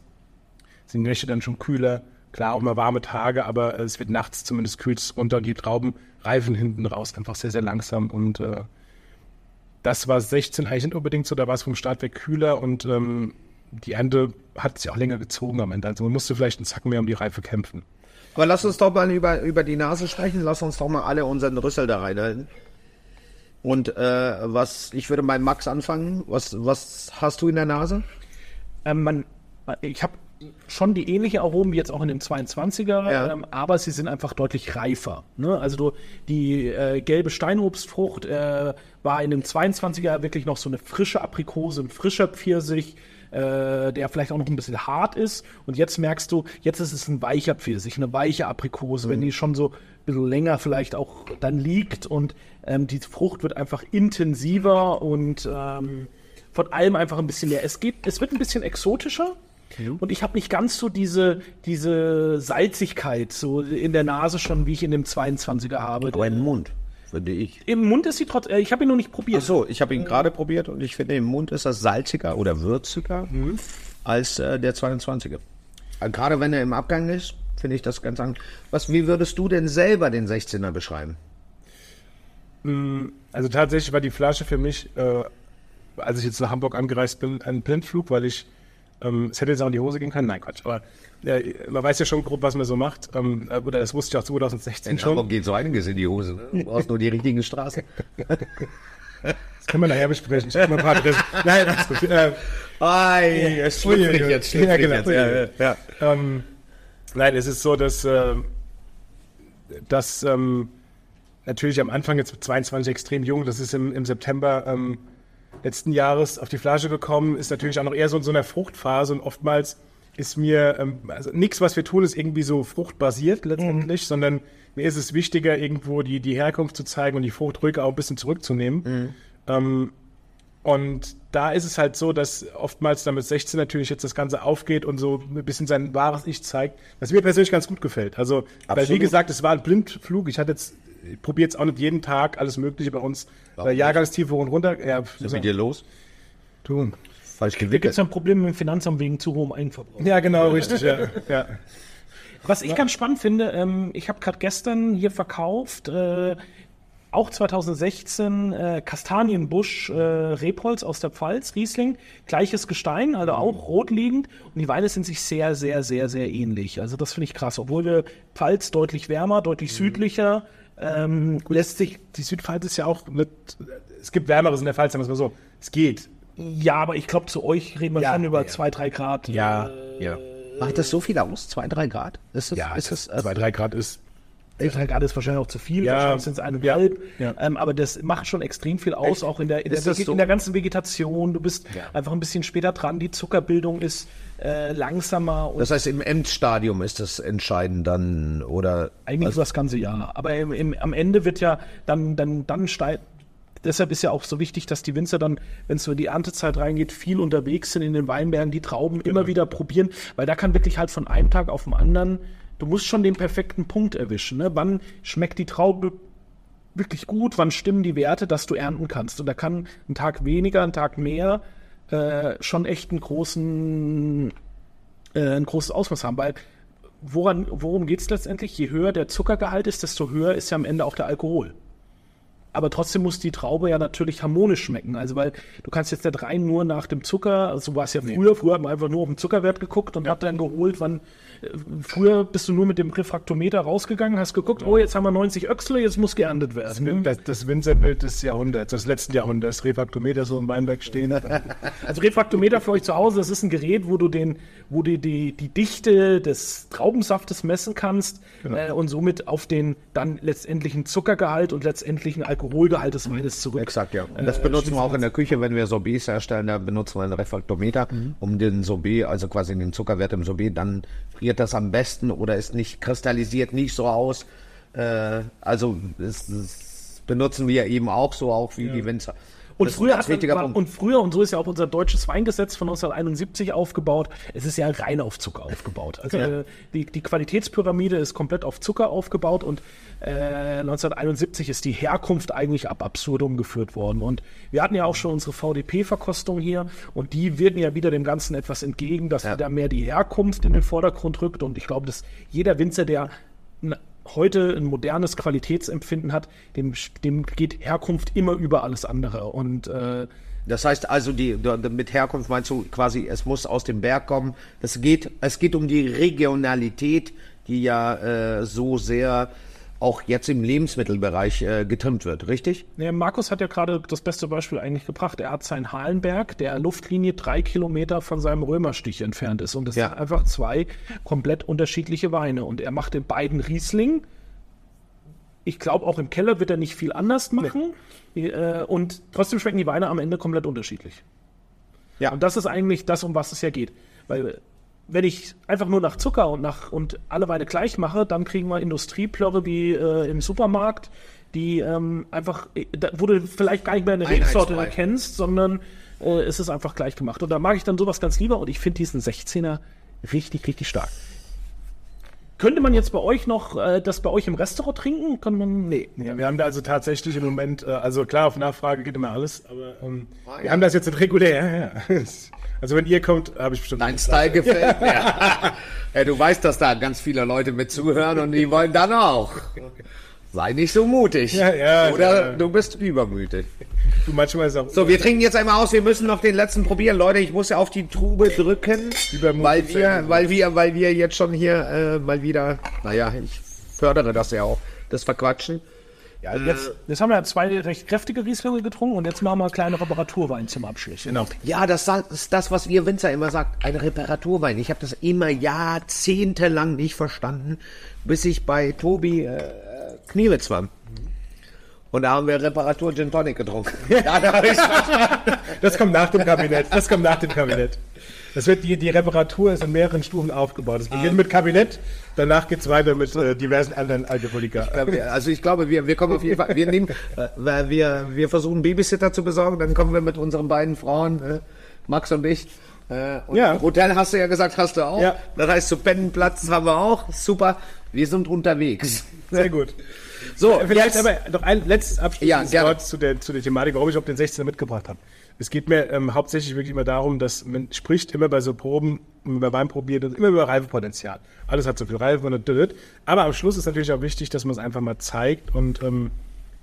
sind die Nächte dann schon kühler. Klar, auch mal warme Tage, aber es wird nachts zumindest kühlt es runter und die Trauben reifen hinten raus einfach sehr, sehr langsam. Und äh, das war 16 eigentlich nicht unbedingt so, da war es vom Start weg kühler und ähm, die Ernte hat sich auch länger gezogen am Ende. Also man musste vielleicht einen Zacken mehr um die Reife kämpfen. Aber lass uns doch mal über, über die Nase sprechen. Lass uns doch mal alle unseren Rüssel da reinhalten. Und äh, was, ich würde bei Max anfangen. Was, was hast du in der Nase? Ähm, man, ich habe schon die ähnliche Aromen wie jetzt auch in dem 22er, Ja. ähm, aber sie sind einfach deutlich reifer. Ne? Also du, die äh, gelbe Steinobstfrucht äh, war in dem 22er wirklich noch so eine frische Aprikose, ein frischer Pfirsich, äh, der vielleicht auch noch ein bisschen hart ist. Und jetzt merkst du, jetzt ist es ein weicher Pfirsich, eine weiche Aprikose, wenn die schon so ein bisschen länger vielleicht auch dann liegt und ähm, die Frucht wird einfach intensiver und ähm, von allem einfach ein bisschen mehr. Es geht, es wird ein bisschen exotischer. Und ich habe nicht ganz so diese, diese Salzigkeit so in der Nase schon, wie ich in dem 22er habe. Aber im Mund, finde ich. Im Mund ist sie trotz, äh, ich habe ihn noch nicht probiert. Ach so, ich habe ihn gerade probiert und ich finde, im Mund ist das salziger oder würziger als äh, der 22er. Äh, Gerade wenn er im Abgang ist, finde ich das ganz an. Was, wie würdest du denn selber den 16er beschreiben? Also tatsächlich war die Flasche für mich, äh, als ich jetzt nach Hamburg angereist bin, ein Blindflug, weil ich Ähm, es hätte jetzt auch in die Hose gehen können. Nein, Quatsch. Aber äh, man weiß ja schon grob, was man so macht. Ähm, äh, oder das wusste ich auch 2016 In schon. Hamburg geht so einiges in die Hose. Ne? Du brauchst nur die richtigen Straßen. Das können wir nachher besprechen. Ich mal ein paar Adressen. Nein, das ist gut. Äh, Ei, es schlüpfrig jetzt, schlüpfrig Ja, genau. jetzt. Ja, ja, ja. Ähm, nein, es ist so, dass, äh, dass ähm, natürlich am Anfang jetzt mit 22 extrem jung, das ist im, im September ähm, letzten Jahres auf die Flasche gekommen, ist natürlich auch noch eher so in so einer Fruchtphase und oftmals ist mir, ähm, also nichts, was wir tun, ist irgendwie so fruchtbasiert letztendlich, sondern mir ist es wichtiger, irgendwo die, die Herkunft zu zeigen und die Frucht ruhig auch ein bisschen zurückzunehmen. Ähm, und da ist es halt so, dass oftmals dann mit 16 natürlich jetzt das Ganze aufgeht und so ein bisschen sein wahres Ich zeigt, was mir persönlich ganz gut gefällt. Also, weil wie Absolut. gesagt, es war ein Blindflug. Ich hatte jetzt, ich probiere jetzt auch nicht jeden Tag alles Mögliche bei uns, Warum nicht? Jahrgangstiefe hoch und runter. Ja, Was ist mit dir los? tun. Falsch Da gibt gewickelt. es ein Problem mit dem Finanzamt wegen zu hohem Eigenverbrauch. Ja, genau, richtig. Ja, ja. Was ich ganz spannend finde, ähm, ich habe gerade gestern hier verkauft, äh, auch 2016 äh, Kastanienbusch äh, Rebholz aus der Pfalz, Riesling, gleiches Gestein, also auch rot liegend und die Weine sind sich sehr, sehr, sehr, sehr ähnlich. Also das finde ich krass, obwohl wir Pfalz deutlich wärmer, deutlich südlicher, ähm, lässt sich, Die Südpfalz ist ja auch nicht, es gibt Wärmeres in der Pfalz, sagen wir es mal so. Es geht. ja, aber ich glaube zu euch reden wir Ja, schon über ja. zwei, drei Grad. Ja, äh, ja. Macht das so viel aus? Zwei, drei Grad? Ist das, Ja, ist das, zwei, drei Grad ist. Drei Grad ist wahrscheinlich auch zu viel, Ja. wahrscheinlich sind es eineinhalb. Ja. Ähm, aber das macht schon extrem viel aus, Echt? auch in der, in der, so? in der ganzen Vegetation. Du bist Ja. einfach ein bisschen später dran, die Zuckerbildung ist äh, langsamer das heißt, im Endstadium ist das entscheidend dann, oder? eigentlich also, das ganze Jahr. Aber im, im, am Ende wird ja dann, dann, dann steigt. Deshalb ist ja auch so wichtig, dass die Winzer dann, wenn es so in die Erntezeit reingeht, viel unterwegs sind in den Weinbergen, die Trauben Genau. immer wieder probieren, weil da kann wirklich halt von einem Tag auf den anderen, du musst schon den perfekten Punkt erwischen. Ne? Wann schmeckt die Traube wirklich gut, wann stimmen die Werte, dass du ernten kannst. Und da kann ein Tag weniger, ein Tag mehr äh, schon echt einen großen, äh, ein großes Ausmaß haben, weil woran, worum geht es letztendlich? Je höher der Zuckergehalt ist, desto höher ist ja am Ende auch der Alkohol. Aber trotzdem muss die Traube ja natürlich harmonisch schmecken. Also, weil du kannst jetzt nicht rein nur nach dem Zucker, also so war es ja früher, früher hat man einfach nur auf den Zuckerwert geguckt und hat dann geholt, wann, früher bist du nur mit dem Refraktometer rausgegangen, hast geguckt, oh, jetzt haben wir 90 Öchsle, jetzt muss geerntet werden. Das, das Winzerbild des Jahrhunderts, des letzten Jahrhunderts, Refraktometer so im Weinberg stehen. Also Refraktometer für euch zu Hause, das ist ein Gerät, wo du den, wo du die, die Dichte des Traubensaftes messen kannst äh, und somit auf den dann letztendlichen Zuckergehalt und letztendlichen Alkoholgehalt des Weines zurück. Exakt, ja. Und das benutzen wir auch in der Küche, wenn wir Sorbets herstellen, da benutzen wir einen Refraktometer, um den Sorbet, also quasi den Zuckerwert im Sorbet, dann friert das am besten oder ist nicht kristallisiert nicht so aus. Äh, also das, das benutzen wir eben auch so, auch wie die Winzer. Und Das früher, hat man, und früher, und so ist ja auch unser deutsches Weingesetz von 1971 aufgebaut, es ist ja rein auf Zucker aufgebaut. Also Ja. äh, die, die Qualitätspyramide ist komplett auf Zucker aufgebaut und äh, 1971 ist die Herkunft eigentlich ab absurdum geführt worden. Und wir hatten ja auch schon unsere VDP-Verkostung hier und die wirken ja wieder dem Ganzen etwas entgegen, dass Ja. wieder mehr die Herkunft in den Vordergrund rückt. Und ich glaube, dass jeder Winzer, der heute ein modernes Qualitätsempfinden hat, dem, dem geht Herkunft immer über alles andere. Und äh, Das heißt also, die, mit Herkunft meinst du quasi, es muss aus dem Berg kommen. Das geht, es geht um die Regionalität, die ja äh, so sehr auch jetzt im Lebensmittelbereich äh, getrimmt wird, richtig? Ja, Markus hat ja gerade das beste Beispiel eigentlich gebracht. Er hat seinen Halenberg, der Luftlinie drei Kilometer von seinem Römerstich entfernt ist. Und das Ja. sind einfach zwei komplett unterschiedliche Weine. Und er macht in beiden Riesling. Ich glaube, auch im Keller wird er nicht viel anders machen. Äh, Und trotzdem schmecken die Weine am Ende komplett unterschiedlich. Ja. Und das ist eigentlich das, um was es ja geht. Weil wenn ich einfach nur nach Zucker und nach und alle Weine gleich mache, dann kriegen wir Industrieplörre wie äh, im Supermarkt, die ähm, einfach, äh, da, wo du vielleicht gar nicht mehr eine Rebsorte erkennst, sondern äh, es ist einfach gleich gemacht. Und da mag ich dann sowas ganz lieber und ich finde diesen 16er richtig, richtig stark. Könnte man jetzt bei euch noch äh, das bei euch im Restaurant trinken? Kann man. Nee. Ja, wir haben da also tatsächlich im Moment, äh, also klar, auf Nachfrage geht immer alles, aber ähm, wir haben das jetzt regulär. Ja, ja. Also wenn ihr kommt, habe ich bestimmt. Dein Style gefällt mir. ja, du weißt, dass da ganz viele Leute mit zuhören und die wollen dann auch. Sei nicht so mutig. Ja, ja, Oder ja. du bist übermütig. Du manchmal ist auch. So, wir trinken jetzt einmal aus. Wir müssen noch den letzten probieren, Leute. Ich muss ja auf die Trube drücken, beim weil wir, weil wir, weil wir jetzt schon hier äh, mal wieder. Naja, ich fördere das ja auch, das Verquatschen. Ja, jetzt, jetzt haben wir ja zwei recht kräftige Rieslinge getrunken und jetzt machen wir einen kleinen Reparaturwein zum Abschluss. Genau. Ja, das ist das, was wir Winzer immer sagt. Ein Reparaturwein. Ich habe das immer jahrzehntelang nicht verstanden, bis ich bei Tobi äh, Kniewitz war. Und da haben wir Reparatur Gin Tonic getrunken. Ja, da verstanden. Das kommt nach dem Kabinett. Das kommt nach dem Kabinett. Das wird die, die Reparatur ist in mehreren Stufen aufgebaut. Es beginnt mit Kabinett, danach geht's weiter mit äh, diversen anderen Alkoholiker. Also ich glaube, wir, wir kommen auf jeden Fall, wir nehmen, äh, wir, wir versuchen Babysitter zu besorgen, dann kommen wir mit unseren beiden Frauen, äh, Max und ich. Äh, und Ja. Hotel hast du ja gesagt, hast du auch. Ja. Das heißt, zu Pennenplatz haben wir auch. Super. Wir sind unterwegs. Sehr gut. So, Vielleicht jetzt, aber noch ein letztes Abschluss Ja. Wort zu der, zu der Thematik, warum ich auch den 16er mitgebracht habe. Es geht mir ähm, hauptsächlich wirklich immer darum, dass man spricht immer bei so Proben, wenn man bei Wein probiert, immer über Reifepotenzial. Alles hat so viel Reife und dödöd. Aber am Schluss ist natürlich auch wichtig, dass man es einfach mal zeigt und ähm,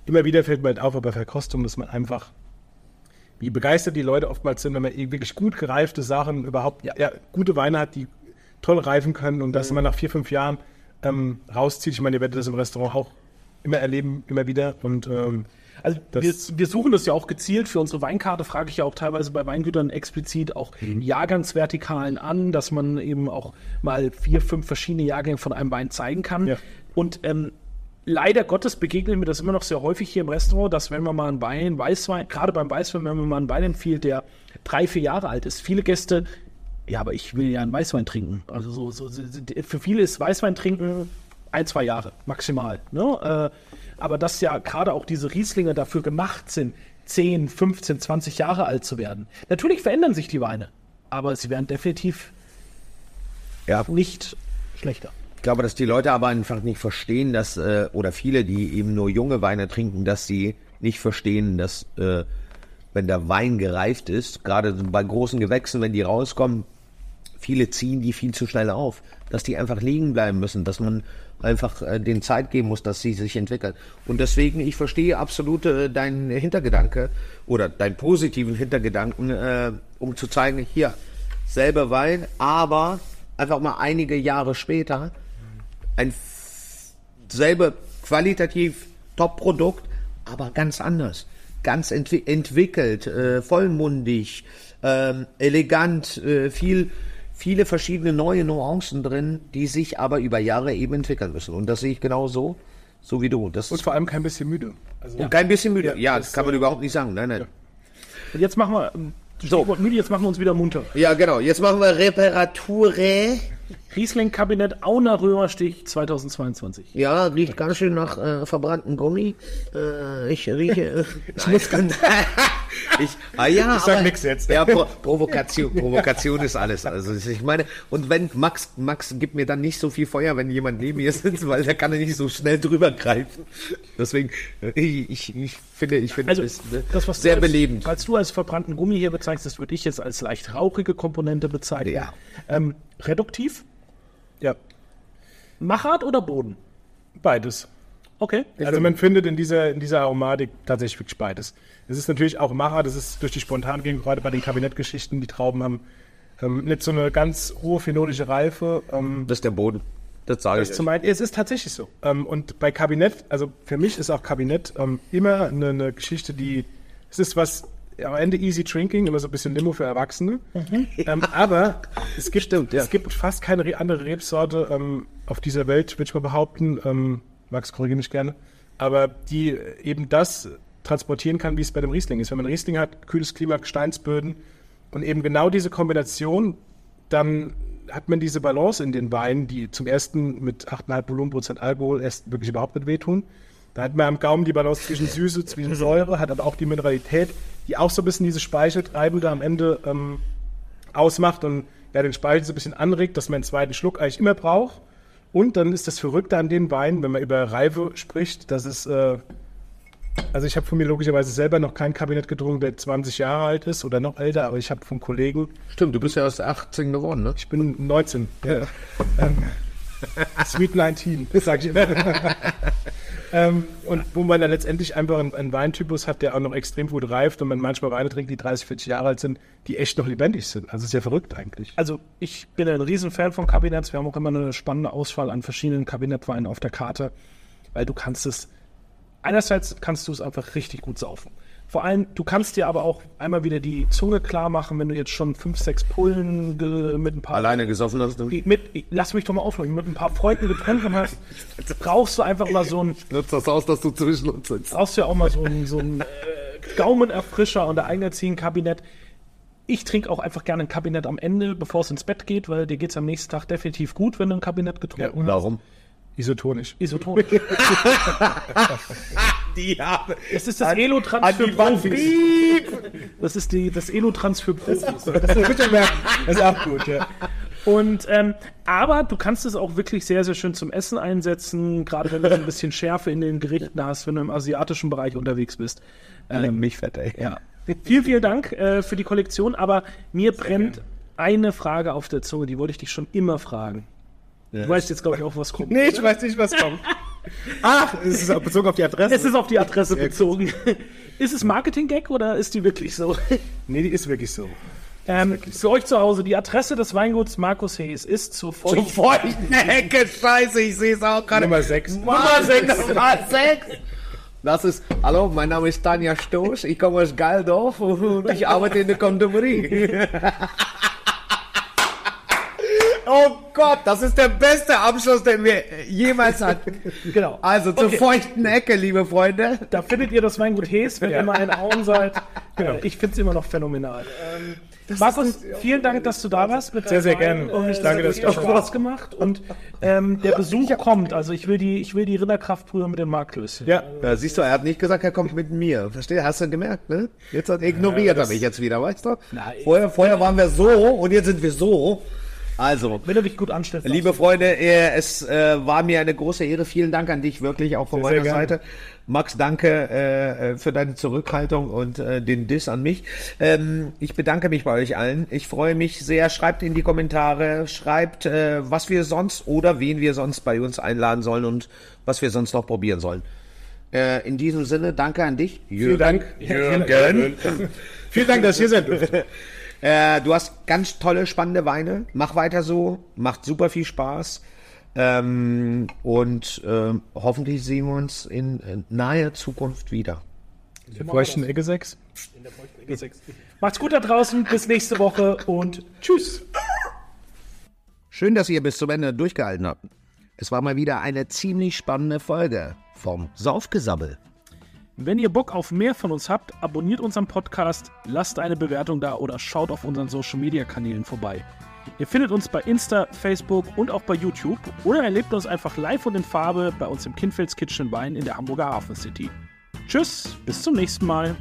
immer wieder fällt mir halt auf bei Verkostung, dass man einfach wie begeistert die Leute oftmals sind, wenn man wirklich gut gereifte Sachen überhaupt, ja, ja gute Weine hat, die toll reifen können und dass man nach vier, fünf Jahren ähm, rauszieht. Ich meine, ihr werdet das im Restaurant auch immer erleben, immer wieder. Und ähm, Also wir, wir suchen das ja auch gezielt für unsere Weinkarte, frage ich ja auch teilweise bei Weingütern explizit auch Mhm. Jahrgangsvertikalen an, dass man eben auch mal vier, fünf verschiedene Jahrgänge von einem Wein zeigen kann. Ja. Und ähm, leider Gottes begegnet mir das immer noch sehr häufig hier im Restaurant, dass wenn man mal einen Wein, Weißwein, gerade beim Weißwein, wenn man mal einen Wein empfiehlt, der drei, vier Jahre alt ist, viele Gäste, ja, aber ich will ja einen Weißwein trinken. Also so, so, so für viele ist Weißwein trinken ein, zwei Jahre maximal. Ne? Äh, aber dass ja gerade auch diese Rieslinge dafür gemacht sind, 10, 15, 20 Jahre alt zu werden. Natürlich verändern sich die Weine, aber sie werden definitiv ja, nicht schlechter. Ich glaube, dass die Leute aber einfach nicht verstehen, dass, äh, oder viele, die eben nur junge Weine trinken, dass sie nicht verstehen, dass, äh, wenn der Wein gereift ist, gerade bei großen Gewächsen, wenn die rauskommen, viele ziehen die viel zu schnell auf, dass die einfach liegen bleiben müssen, dass man einfach äh, den Zeit geben muss, dass sie sich entwickeln. Und deswegen, ich verstehe absolut äh, deinen Hintergedanke oder deinen positiven Hintergedanken, äh, um zu zeigen, hier, selber Wein, aber einfach mal einige Jahre später ein f- selbe qualitativ Top-Produkt, aber ganz anders. Ganz entwi entwickelt, äh, vollmundig, ähm, elegant, äh, viel, viele verschiedene neue Nuancen drin, die sich aber über Jahre eben entwickeln müssen. Und das sehe ich genau so, so wie du. Das und ist vor allem kein bisschen müde. Also, und kein bisschen müde. Ja, Ja, das, das kann man äh, überhaupt nicht sagen. Nein, nein. Und jetzt machen wir, ähm, Stichwort müde, jetzt machen wir uns wieder munter. Ja, genau. Jetzt machen wir Reparature. Riesling-Kabinett Auner Römerstich 2022. Ja, riecht ganz schön nach äh, verbrannten Gummi. Äh, ich rieche. Äh, ich muss ganz. ich, ah ja, Ich sag aber- nix jetzt. Ja, Pro Provokation, Provokation ist alles. Also ich meine, und wenn Max, Max gibt mir dann nicht so viel Feuer, wenn jemand neben mir sitzt, weil der kann ja nicht so schnell drüber greifen. Deswegen, äh, ich, ich, ich finde, ich finde Also, es äh, das, was sehr du als, belebend. Was du als verbrannten Gummi hier bezeichnest, würde ich jetzt als leicht rauchige Komponente bezeichnen. Ja. Ähm, reduktiv? Ja, Machart oder Boden? beides. Okay. Also man findet in dieser, in dieser Aromatik tatsächlich wirklich beides. Es ist natürlich auch Macher, das ist durch die Spontangegenung, gerade bei den Kabinettgeschichten, die Trauben haben ähm, nicht so eine ganz hohe phenolische Reife. Ähm, Das ist der Boden. Das sage ich. zum einen, es ist tatsächlich so. Ähm, und bei Kabinett, also für mich ist auch Kabinett ähm, immer eine, eine Geschichte, die, es ist was, am Ende easy drinking, immer so ein bisschen Limo für Erwachsene. ähm, aber es gibt, Stimmt, ja. es gibt fast keine re- andere Rebsorte ähm, auf dieser Welt, würde ich mal behaupten. Ähm, Max, korrigiere mich gerne. Aber die eben das transportieren kann, wie es bei dem Riesling ist. Wenn man Riesling hat, kühles Klima, Gesteinsböden und eben genau diese Kombination, dann hat man diese Balance in den Weinen, die zum ersten mit 8,5 Volumenprozent Alkohol erst wirklich überhaupt nicht wehtun. Da hat man am Gaumen die Balance zwischen Süße, zwischen Säure, hat aber auch die Mineralität, die auch so ein bisschen diese Speicheltreibende am Ende ähm, ausmacht und ja, den Speichel so ein bisschen anregt, dass man einen zweiten Schluck eigentlich immer braucht. Und dann ist das Verrückte an den Weinen, wenn man über Reife spricht, dass es, äh, also ich habe von mir logischerweise selber noch kein Kabinett getrunken, der 20 Jahre alt ist oder noch älter, aber ich habe von Kollegen, Stimmt, du bist ja erst 18 geworden, ne? ich bin 19. Ja. Ähm, Sweet 19, sag ich immer. ähm, und wo man dann letztendlich einfach einen, einen Weintypus hat, der auch noch extrem gut reift und man manchmal Weine trinkt, die 30, 40 Jahre alt sind, die echt noch lebendig sind. Also ja verrückt eigentlich. Also ich bin ein Riesenfan von Kabinetts. Wir haben auch immer eine spannende Auswahl an verschiedenen Kabinettweinen auf der Karte, weil du kannst es, einerseits kannst du es einfach richtig gut saufen. Vor allem, du kannst dir aber auch einmal wieder die Zunge klar machen, wenn du jetzt schon fünf, sechs Pullen mit ein paar Alleine gesoffen hast du? mit, lass mich doch mal aufhören, mit ein paar Freunden getrunken hast, brauchst du einfach mal so ein, Nutzt das aus, dass du zwischen uns sitzt. brauchst du ja auch mal so ein, so ein äh, Gaumenerfrischer und ziehen Kabinett. Ich trinke auch einfach gerne ein Kabinett am Ende, bevor es ins Bett geht, weil dir geht es am nächsten Tag definitiv gut, wenn du ein Kabinett getrunken hast. Warum? Isotonisch. Isotonisch. Die haben. Das ist das Elotrans für Profis. Das ist die, das Elotrans für Profis. Das ist, merken. das ist auch gut, ja. Und ähm, aber du kannst es auch wirklich sehr, sehr schön zum Essen einsetzen, gerade wenn du so ein bisschen Schärfe in den Gerichten hast, wenn du im asiatischen Bereich unterwegs bist. Ähm, mich fett, ey. Ja. Vielen, vielen Dank äh, für die Kollektion, aber mir brennt eine Frage auf der Zunge, die wollte ich dich schon immer fragen. Du weißt jetzt, glaube ich, auch, was kommt. Nee, ich weiß nicht, was kommt. Ach, es ist bezogen auf die Adresse. Es ist auf die Adresse bezogen. Ist es Marketing-Gag oder ist die wirklich so? nee, die ist wirklich so. Ähm, für euch zu Hause, die Adresse des Weinguts Markus Hayes ist zur Zum Feucht feuchten Ecke, scheiße, ich sehe es auch gerade. Nummer 6. Nummer 6. Nummer 6. Das ist, hallo, mein Name ist Tanja Stoß, ich komme aus Geildorf und ich arbeite in der Kondomerie. Oh Gott, das ist der beste Abschluss, den wir jemals hatten. Genau. Also zur Okay. feuchten Ecke, liebe Freunde. Da findet ihr das Weingut Hees, wenn ihr mal in Auen seid. Äh, Ich finde es immer noch phänomenal. Ähm, Markus, vielen Dank, dass du da warst. Mit Sehr, sehr gerne. Wein. Ich danke, dass war. Spaß gemacht. Und ähm, der Besuch kommt. Also ich will die, ich will die Rinderkraftbrühe mit den Marklöschen. Ja. Ja, siehst du, er hat nicht gesagt, er kommt mit mir. Verstehst? Hast du gemerkt, ne? Jetzt hat ignoriert er mich jetzt wieder, weißt du? Nein. Vorher, vorher waren wir so und jetzt sind wir so. Also, Wenn du dich gut anstellst. Liebe Freunde, es äh, war mir eine große Ehre. Vielen Dank an dich, wirklich auch von Sehr, sehr meiner gerne. Seite. Max, danke äh, äh, für deine Zurückhaltung und äh, den Diss an mich. Ähm, ich bedanke mich bei euch allen. Ich freue mich sehr. Schreibt in die Kommentare, schreibt, äh, was wir sonst oder wen wir sonst bei uns einladen sollen und was wir sonst noch probieren sollen. Äh, in diesem Sinne, danke an dich. Vielen Dank. Jürgen. Vielen Dank, dass ihr seid. Äh, du hast ganz tolle, spannende Weine. Mach weiter so. Macht super viel Spaß. Ähm, und ähm, hoffentlich sehen wir uns in äh, naher Zukunft wieder. Wir bräuchten Ecke 6. Macht's gut da draußen. Bis nächste Woche und tschüss. Schön, dass ihr bis zum Ende durchgehalten habt. Es war mal wieder eine ziemlich spannende Folge vom Saufgesabbel. Wenn ihr Bock auf mehr von uns habt, abonniert unseren Podcast, lasst eine Bewertung da oder schaut auf unseren Social Media Kanälen vorbei. Ihr findet uns bei Insta, Facebook und auch bei YouTube oder erlebt uns einfach live und in Farbe bei uns im Kindfelds Kitchen Wein in der Hamburger Hafen City. Tschüss, bis zum nächsten Mal.